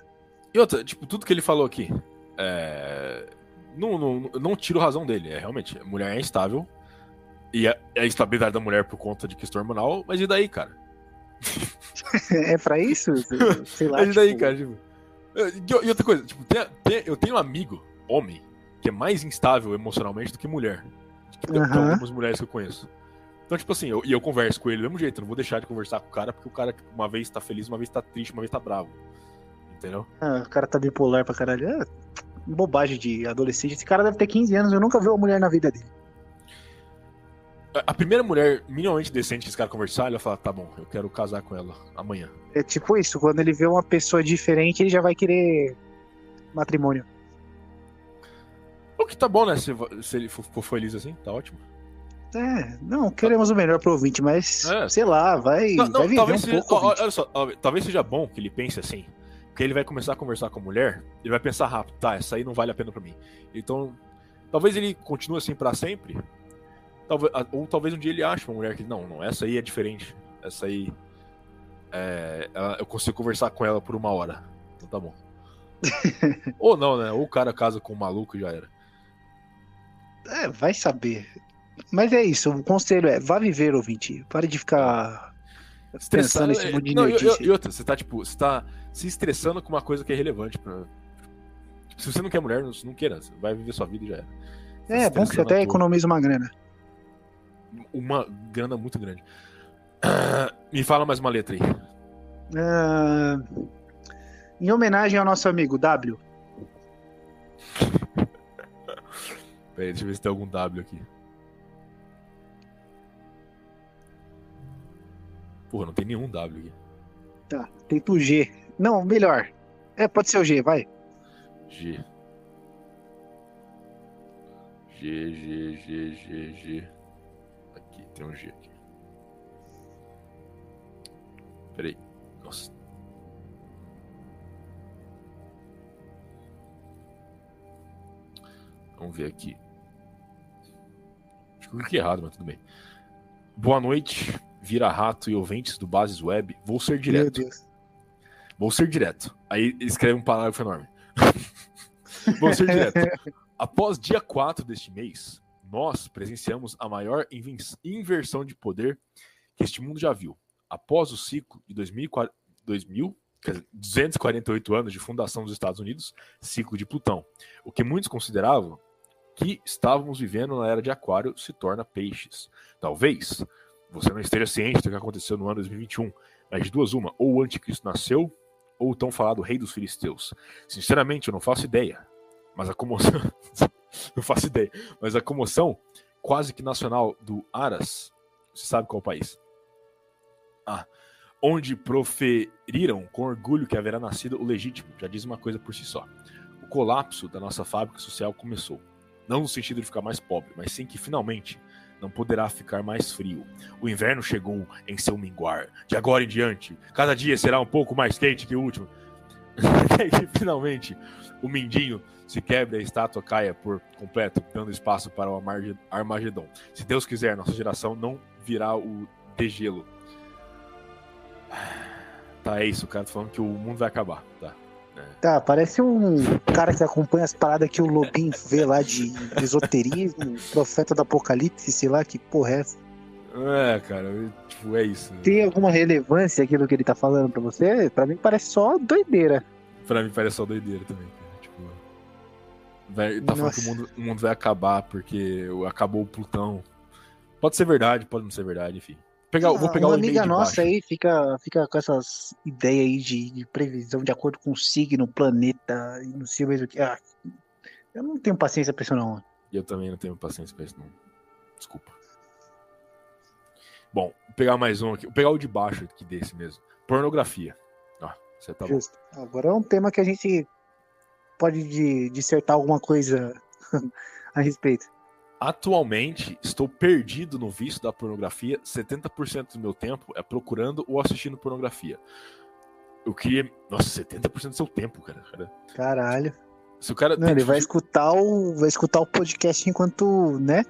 E outra, tipo, tudo que ele falou aqui. É... Não, não, não tiro razão dele. É realmente, mulher é instável. E a, a instabilidade da mulher por conta de questão hormonal, mas e daí, cara? É pra isso? Sei lá. Mas e daí, tipo, cara? Tipo, e, e outra coisa, tipo, tem- tem- eu tenho um amigo, homem, que é mais instável emocionalmente do que mulher. Tipo, tem- tem algumas mulheres que eu conheço. Então, tipo assim, eu, e eu converso com ele do mesmo jeito, eu não vou deixar de conversar com o cara, porque o cara uma vez tá feliz, uma vez tá triste, uma vez tá bravo. Entendeu? Ah, o cara tá bipolar pra caralho. Bobagem de adolescente. Esse cara deve ter 15 anos, eu nunca vi uma mulher na vida dele. A- primeira mulher minimamente decente que esse cara conversar, ele vai falar, tá bom, eu quero casar com ela amanhã. É tipo isso, quando ele vê uma pessoa diferente, ele já vai querer matrimônio. O que tá bom, né? Se, se ele for, feliz assim, tá ótimo. É, não, queremos o melhor pro ouvinte, mas É. sei lá, vai, Não, não, vai viver um seja, pouco. ó, olha só, ó, talvez seja bom que ele pense assim. Porque ele vai começar a conversar com a mulher, ele vai pensar rápido, tá, essa aí não vale a pena pra mim. Então, talvez ele continue assim pra sempre. Talvez, ou talvez um dia ele ache uma mulher que, não, não, essa aí é diferente. Essa aí. é, ela- eu consigo conversar com ela por uma hora. Então tá bom. ou não, né? Ou o cara casa com um maluco e já era. É, vai saber. Mas é isso, o conselho é, vá viver, ouvinte. Pare de ficar pensando nesse monte de Não, e, nerdice. e- e outra, você tá, tipo, você tá se estressando com uma coisa que é relevante. Pra... Tipo, se você não quer mulher, não, não queira. Você vai viver sua vida e já era. Se É, bom que você até economiza uma grana. Uma grana muito grande. Ah, me fala mais uma letra aí. Ah, em homenagem ao nosso amigo W. Peraí, deixa eu ver se tem algum W aqui. Porra, não tem nenhum W aqui. Tá, tenta o G. Não, melhor. É, pode ser o G, vai. G. G, G, G, G, G. Aqui, tem um G aqui. Peraí. Nossa. Vamos ver aqui. Acho que eu cliquei errado, mas tudo bem. Boa noite, vira-rato e ouvintes do Bases Web. Vou ser Meu direto. Deus. Vou ser direto. Aí escreve um parágrafo enorme. Vou ser direto. Após dia 4 deste mês, nós presenciamos a maior inversão de poder que este mundo já viu. Após o ciclo de 2004 2000, quer dizer, 248 anos de fundação dos Estados Unidos, ciclo de Plutão, o que muitos consideravam que estávamos vivendo na era de Aquário se torna peixes. Talvez você não esteja ciente do que aconteceu no ano 2021, mas de duas uma, ou o anticristo nasceu, ou tão falado rei dos filisteus. Sinceramente, eu não faço ideia. Mas a comoção. não faço ideia. Mas a comoção quase que nacional do Aras se sabe qual país. Ah, onde proferiram com orgulho que haverá nascido o legítimo, já diz uma coisa por si só. O colapso da nossa fábrica social começou. Não no sentido de ficar mais pobre, mas sim que finalmente não poderá ficar mais frio. O inverno chegou em seu minguar. De agora em diante, cada dia será um pouco mais quente que o último. Finalmente o mindinho se quebre e a estátua caia por completo, dando espaço para o Armagedon. Se Deus quiser, nossa geração não virá o degelo. Tá, é isso, cara. Tô falando que o mundo vai acabar, tá? É. Tá, parece um cara que acompanha as paradas que o Lobin vê lá de esoterismo, profeta do apocalipse, sei lá, que porra é essa? É, cara, tipo, é isso. Tem alguma relevância aquilo que ele tá falando pra você? Pra mim parece só doideira. Pra mim parece só doideira também, cara. Tipo, vai, tá Nossa. falando que o mundo, o mundo vai acabar porque acabou o Plutão. Pode ser verdade, pode não ser verdade, enfim pegar, vou pegar uma amiga nossa aí fica, fica com essas ideias aí de, de, previsão de acordo com o signo, planeta e não sei mesmo o que. Ah, eu não tenho paciência pra isso, não. Eu também não tenho paciência pra isso, não. Desculpa. Bom, vou pegar mais um aqui. Vou pegar o de baixo aqui desse mesmo. Pornografia. Ah, você tá Justo. Bom. Agora é um tema que a gente pode dissertar alguma coisa a respeito. Atualmente, estou perdido no vício da pornografia. 70% do meu tempo é procurando ou assistindo pornografia. Eu queria. Nossa, 70% do seu tempo, cara. Caralho. Se o cara. Não, ele vai escutar o. Vai escutar o podcast enquanto. né?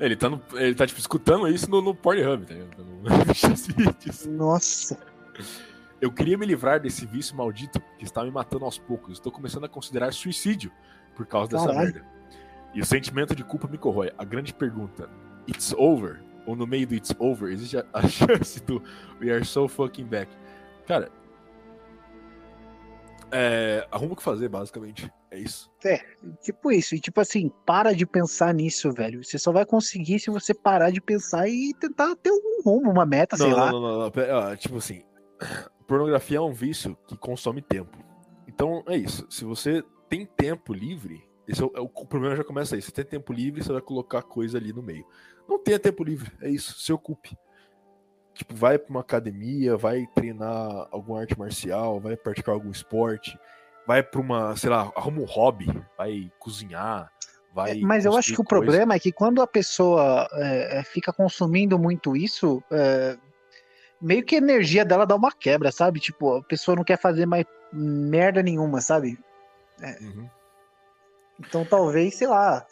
Ele tá, no, ele tá tipo, escutando isso no, no Pornhub, tá Nossa. Eu queria me livrar desse vício maldito que está me matando aos poucos. Estou começando a considerar suicídio por causa Caralho. dessa merda. E o sentimento de culpa me corrói. A grande pergunta: It's over? Ou no meio do It's over, existe a, a chance do We are so fucking back? Cara, é, arruma o que fazer, basicamente. É isso. É, tipo isso. E tipo assim, para de pensar nisso, velho. Você só vai conseguir se você parar de pensar e tentar ter um rumo, uma meta, não, sei não, lá. Não, não, não. Pera, tipo assim, pornografia é um vício que consome tempo. Então é isso. Se você tem tempo livre, esse é o, é o, problema já começa aí. Você tem tempo livre, você vai colocar coisa ali no meio. Não tenha tempo livre, é isso. Se ocupe. Tipo, vai para uma academia, vai treinar alguma arte marcial, vai praticar algum esporte, vai para uma, sei lá, arruma um hobby, vai cozinhar, vai. É, mas eu acho que o problema é que quando a pessoa é, é, fica consumindo muito isso, é, meio que a energia dela dá uma quebra, sabe? Tipo, a pessoa não quer fazer mais merda nenhuma, sabe? É. Uhum. Então talvez, sei lá.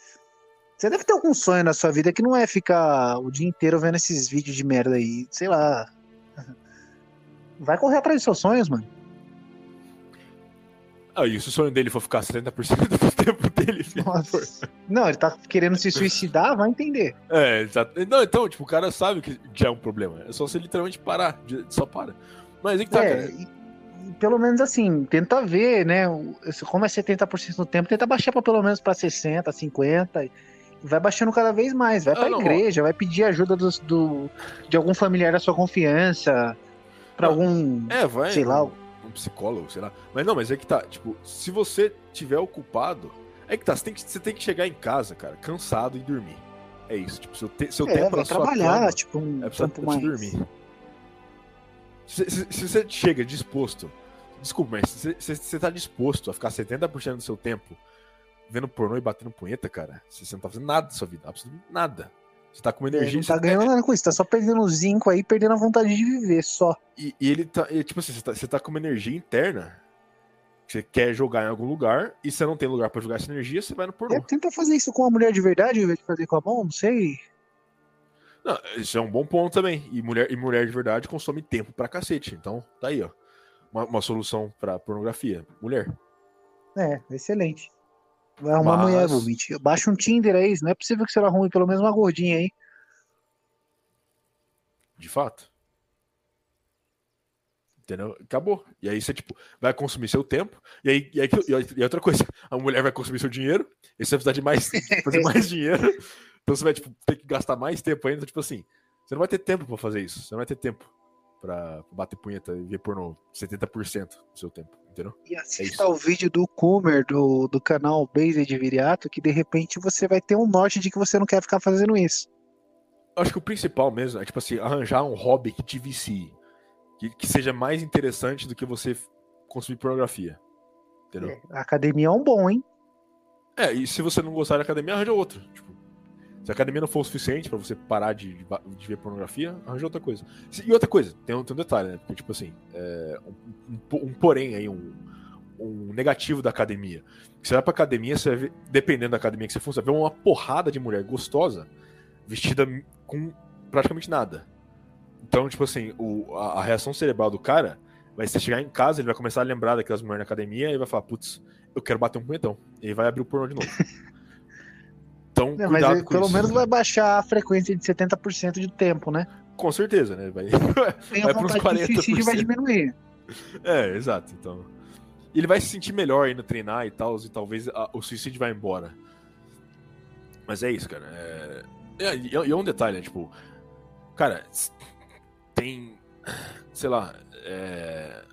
Você deve ter algum sonho na sua vida que não é ficar o dia inteiro vendo esses vídeos de merda aí. Sei lá. Vai correr atrás dos seus sonhos, mano. Ah, e se o sonho dele for ficar 70% do tempo dele? Nossa. Não, ele tá querendo se suicidar, vai entender. É, exato. Não, então, tipo, o cara sabe que já é um problema. É só você literalmente parar. Só para. Mas aí que tá, é, cara. E pelo menos assim, tenta ver, né? Como é 70% do tempo, tenta baixar para pelo menos para 60, 50 e vai baixando cada vez mais, vai para a igreja, vai pedir ajuda do, do, de algum familiar da sua confiança, para algum, é, vai, sei lá, um, um, psicólogo, sei lá. Mas não, mas é que tá, tipo, se você tiver ocupado, é que tá, você tem que, você tem que chegar em casa, cara, cansado e dormir. É isso, tipo, seu, te, seu é, tempo vai trabalhar, cama, tipo, um é pra, tempo mais... dormir. Se, se, se, você chega disposto. Desculpa, mas se, você tá disposto a ficar 70% do seu tempo vendo pornô e batendo punheta, cara, você não tá fazendo nada da sua vida. Absolutamente nada. Você tá com energia. É, não tá ganhando nada com isso, tá só perdendo o zinco aí, perdendo a vontade de viver só. E, e ele tá. E, tipo assim, você tá, você tá com uma energia interna. Você quer jogar em algum lugar e você não tem lugar para jogar essa energia, você vai no pornô. É, tenta fazer isso com uma mulher de verdade ao invés de fazer com a mão, não sei. Não, isso é um bom ponto também. E mulher, e mulher de verdade consome tempo pra cacete. Então, tá aí, ó. Uma, uma solução pra pornografia. Mulher. É, excelente. Vai arrumar Mas... mulher, Vomit. Baixa um Tinder aí. Não é possível que você arrume pelo menos uma gordinha aí. De fato. Entendeu? Acabou. E aí você, tipo, vai consumir seu tempo. E aí, e aí e outra coisa, a mulher vai consumir seu dinheiro. E você vai precisar de mais, fazer mais dinheiro. Então você vai tipo, ter que gastar mais tempo ainda. Tipo assim, você não vai ter tempo para fazer isso. Você não vai ter tempo para bater punheta e ver pornô 70% do seu tempo, entendeu? E assista é o vídeo do Kumer, do, do canal Base de Viriato, que de repente você vai ter um norte de que você não quer ficar fazendo isso. Eu acho que o principal mesmo é, tipo assim, arranjar um hobby que te vicie. Que, que seja mais interessante do que você consumir pornografia. Entendeu? A academia é um bom, hein? É, e se você não gostar da academia, arranja outro. Tipo, se a academia não for o suficiente pra você parar de, de ver pornografia, arranja outra coisa. E outra coisa, tem um, tem um detalhe, né? Porque, tipo assim, é, um, um um porém aí, um, um negativo da academia. Você vai pra academia, você dependendo da academia que você for, você ver uma porrada de mulher gostosa vestida com praticamente nada. Então, tipo assim, o, a, a reação cerebral do cara vai ser chegar em casa, ele vai começar a lembrar daquelas mulheres na academia e vai falar, putz, eu quero bater um punhetão. E vai abrir o pornô de novo. Então, mas cuidado ele, com pelo isso. menos vai baixar a frequência de 70% de tempo, né? Com certeza, né? Vai... Tem Vai a pros vontade de suicídio vai 40%. diminuir. É, exato. Então, ele vai se sentir melhor indo treinar e tal, e talvez a- o suicídio vai embora. Mas é isso, cara. É, é, e é- é um detalhe, né? Tipo, cara, tem, sei lá, é,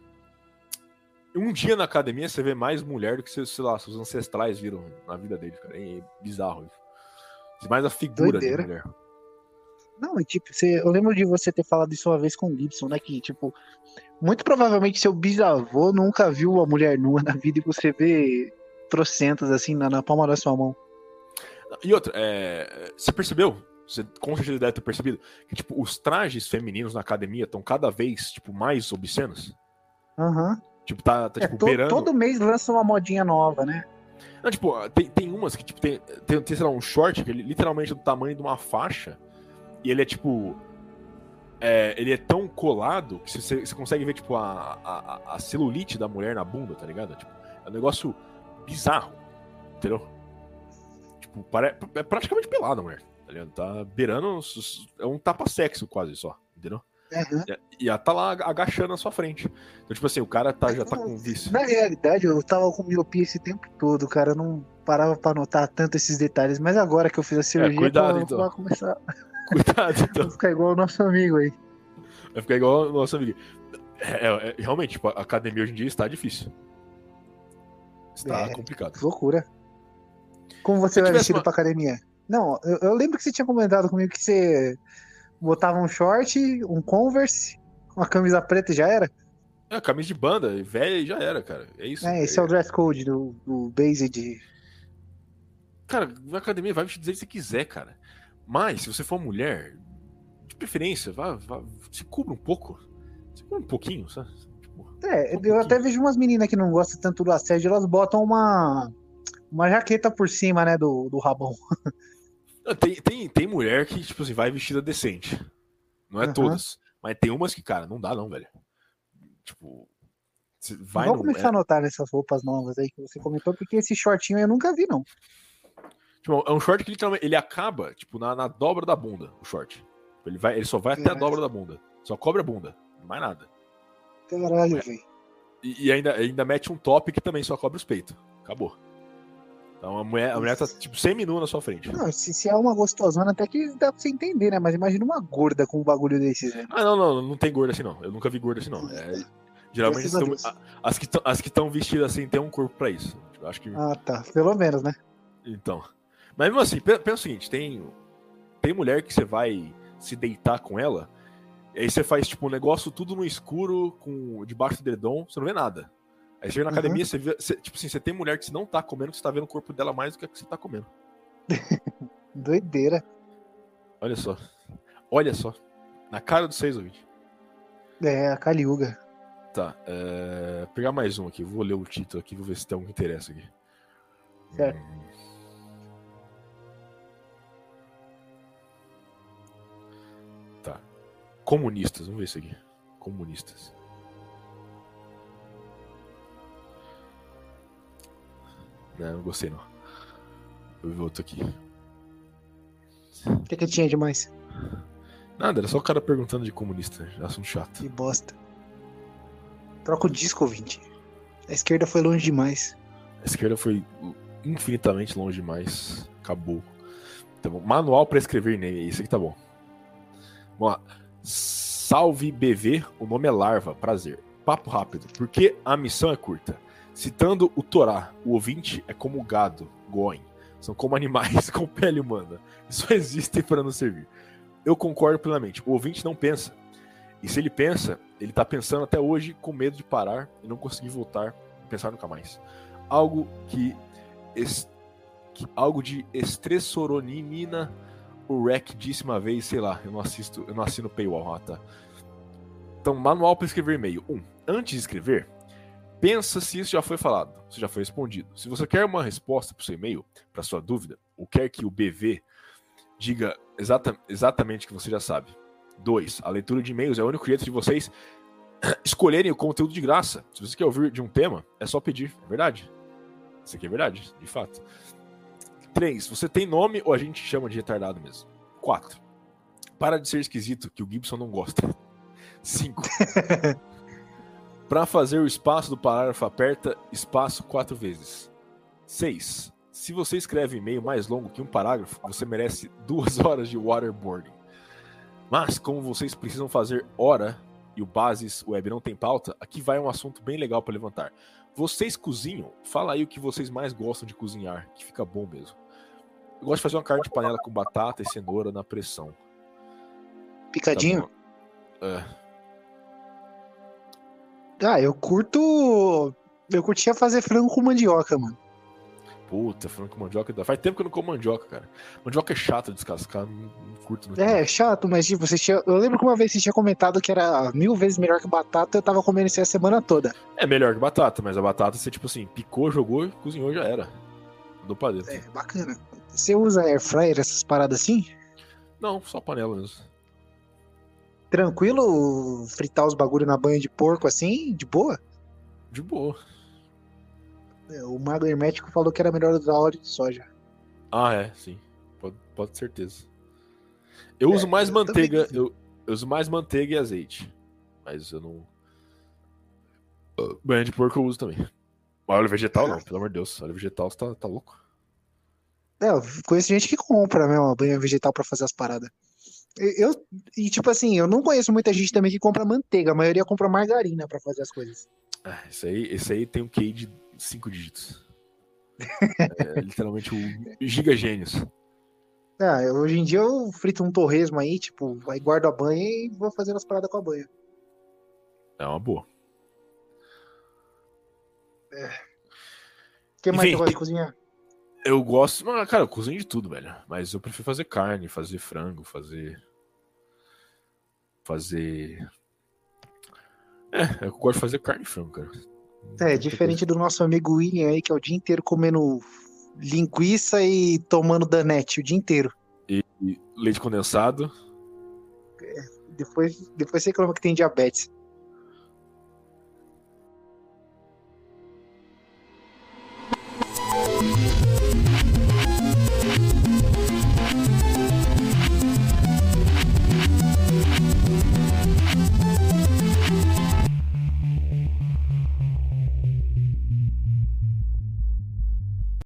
um dia na academia você vê mais mulher do que, seus, sei lá, seus ancestrais viram na vida deles, cara. É bizarro isso. Mais a figura Doideira. de mulher. Não, e tipo, você, eu lembro de você ter falado isso uma vez com o Gibson, né? Que, tipo, muito provavelmente seu bisavô nunca viu uma mulher nua na vida e você vê trocentas assim na, na palma da sua mão. E outra, é, você percebeu? Você com certeza deve ter percebido que tipo, os trajes femininos na academia estão cada vez tipo, mais obscenos. Aham. Tipo, tá, tá É, tipo, to- beirando. todo mês lança uma modinha nova, né? Não, tipo, tem, tem umas que tipo, tem, tem, tem, sei lá, um short que ele literalmente é do tamanho de uma faixa. E ele é tipo. é, ele é tão colado que você, você consegue ver, tipo, a, a, a celulite da mulher na bunda, tá ligado? Tipo, é um negócio bizarro. Entendeu? Tipo, pare, é praticamente pelada a mulher, tá ligado? Tá beirando. É um tapa-sexo quase só, entendeu? Aham. E- ela tá lá agachando na sua frente. Então, tipo assim, o cara tá, já tá com vício. Na realidade, eu tava com miopia esse tempo todo, cara. Eu não parava pra notar tanto esses detalhes. Mas agora que eu fiz a cirurgia, cuidado, eu então. vou começar Cuidado, então. a ficar igual o nosso amigo aí. Vai ficar igual o nosso amigo. É, é, é, realmente, tipo, a academia hoje em dia está difícil. Está É. complicado. Loucura. Como você Se vai vestido uma- pra academia? Não, eu, eu lembro que você tinha comentado comigo que você botava um short, um converse, uma camisa preta e já era. É, camisa de banda, velha e já era, cara. É isso. É, esse é o dress code do, do Based. Cara, na academia vai te dizer o que você quiser, cara. Mas, se você for mulher, de preferência, vá, vá, se cubra um pouco. Se cubra um pouquinho, sabe? Tipo, É, Um eu até pouquinho. vejo umas meninas que não gostam tanto do assédio, elas botam uma, uma jaqueta por cima, né, do, do rabão. Não, Tem, tem, tem mulher que, tipo assim, vai vestida decente. Não é Aham. todas. Mas tem umas que, cara, não dá não, velho. Tipo, vai no, começar a anotar nessas roupas novas aí que você comentou, porque esse shortinho eu nunca vi, não. Tipo, é um short que literalmente ele acaba, tipo, na, na dobra da bunda, o short. Ele, vai, ele só vai até a Caralho. dobra da bunda. Só cobre a bunda. Mais nada. Caralho, velho. E, e ainda, ainda mete um top que também só cobre os peitos. Acabou. Então a mulher, a mulher tá, tipo, semi-nua na sua frente. Não, se, se é uma gostosona, até que dá pra você entender, né? Mas imagina uma gorda com um bagulho desses, velho. Ah, não, não, não tem gorda assim, não. Eu nunca vi gorda assim, não. É, geralmente as que tão- as que estão vestidas assim têm um corpo pra isso. Eu acho que. Ah, tá. Pelo menos, né? Então. Mas mesmo assim, pe- pensa o seguinte: tem, tem mulher que você vai se deitar com ela, e aí você faz tipo um negócio tudo no escuro, com debaixo do dedão, você não vê nada. Aí chega na Uhum. academia, você vê. você- tipo assim, você tem mulher que você não tá comendo, que você tá vendo o corpo dela mais do que que você tá comendo. Doideira. Olha só. Olha só. Na cara do seis ouvintes. É, a Caliuga. Tá. É... Pegar mais um aqui. Vou ler o título aqui, vou ver se tem algum que interessa aqui. Certo. Hum. Tá. Comunistas, vamos ver isso aqui. Comunistas. Não, não gostei não. Vou ver outro aqui. O que, que tinha de mais? Nada, era só o cara perguntando de comunista. Assunto chato. Que bosta. Troca o disco, ouvinte. A esquerda foi longe demais. A esquerda foi infinitamente longe demais. Acabou. Tá bom. Manual para escrever e-mail. Isso aqui tá bom. Vamos lá. Salve BV, o nome é Larva. Prazer. Papo rápido. Porque a missão é curta. Citando o Torá, o ouvinte é como gado, Goen. São como animais com pele humana. Só existem para nos servir. eu concordo plenamente. O ouvinte não pensa. E se ele pensa, ele tá pensando até hoje com medo de parar e não conseguir voltar e pensar nunca mais. Algo que, que algo de estressoronina o Rec disse uma vez, sei lá, eu não assisto, eu não assino paywall, tá. Então, manual para escrever e-mail. Um, antes de escrever, pensa se isso já foi falado, se já foi respondido. Se você quer uma resposta para o seu e-mail, para sua dúvida, ou quer que o BV diga exata, exatamente o que você já sabe. Dois, a leitura de e-mails é o único jeito de vocês escolherem o conteúdo de graça. Se você quer ouvir de um tema, é só pedir, é verdade. Isso aqui é verdade, de fato. Três, você tem nome ou a gente chama de retardado mesmo? Quatro, para de ser esquisito, que o Gibson não gosta. Cinco. Para fazer o espaço do parágrafo, aperta espaço quatro vezes. 6. Se você escreve e-mail mais longo que um parágrafo, você merece duas horas de waterboarding. Mas, como vocês precisam fazer hora e o Bases Web não tem pauta, aqui vai um assunto bem legal para levantar. Vocês cozinham? Fala aí o que vocês mais gostam de cozinhar, que fica bom mesmo. Eu gosto de fazer uma carne de panela com batata e cenoura na pressão. Picadinho? Tá é. Ah, eu curto. Eu curtia fazer frango com mandioca, mano. Puta, frango com mandioca. Faz tempo que eu não como mandioca, cara. Mandioca é chato de descascar, não, não curto. Não é, chato, mas tipo, você tinha... eu lembro que uma vez você tinha comentado que era mil vezes melhor que batata, eu tava comendo isso a semana toda. É melhor que batata, mas a batata você, tipo assim, picou, jogou, cozinhou já era. Mandou pra dentro. É, bacana. Você usa air fryer, essas paradas assim? Não, só panela mesmo. Tranquilo fritar os bagulho na banha de porco assim, de boa? De boa. É, o mago hermético falou que era melhor usar óleo de soja. Ah, é, sim. Pode, pode ter certeza. Eu É, uso mais eu manteiga. também. Eu, eu uso mais manteiga e azeite. Mas eu não. Banha de porco eu uso também. Mas óleo vegetal não, pelo amor de Deus. Óleo vegetal você tá, tá louco. É, eu conheço gente que compra mesmo a banha vegetal pra fazer as paradas. E- Eu, e tipo assim, eu não conheço muita gente também que compra manteiga, a maioria compra margarina pra fazer as coisas. Ah, esse aí, esse aí tem um QI de 5 dígitos. É literalmente o Giga Gênios. Ah, eu- hoje em dia eu frito um torresmo aí, tipo, aí guardo a banha e vou fazendo as paradas com a banha. É uma boa. O que mais Enfim, você gosta de cozinhar? Eu gosto. Cara, eu cozinho de tudo, velho. Mas eu prefiro fazer carne, fazer frango, fazer. Fazer. É, eu gosto de fazer carne e frango, cara. É, diferente do nosso amigo William aí, que é o dia inteiro comendo linguiça e tomando danete o dia inteiro. E leite condensado. Depois, depois você reclama que tem diabetes.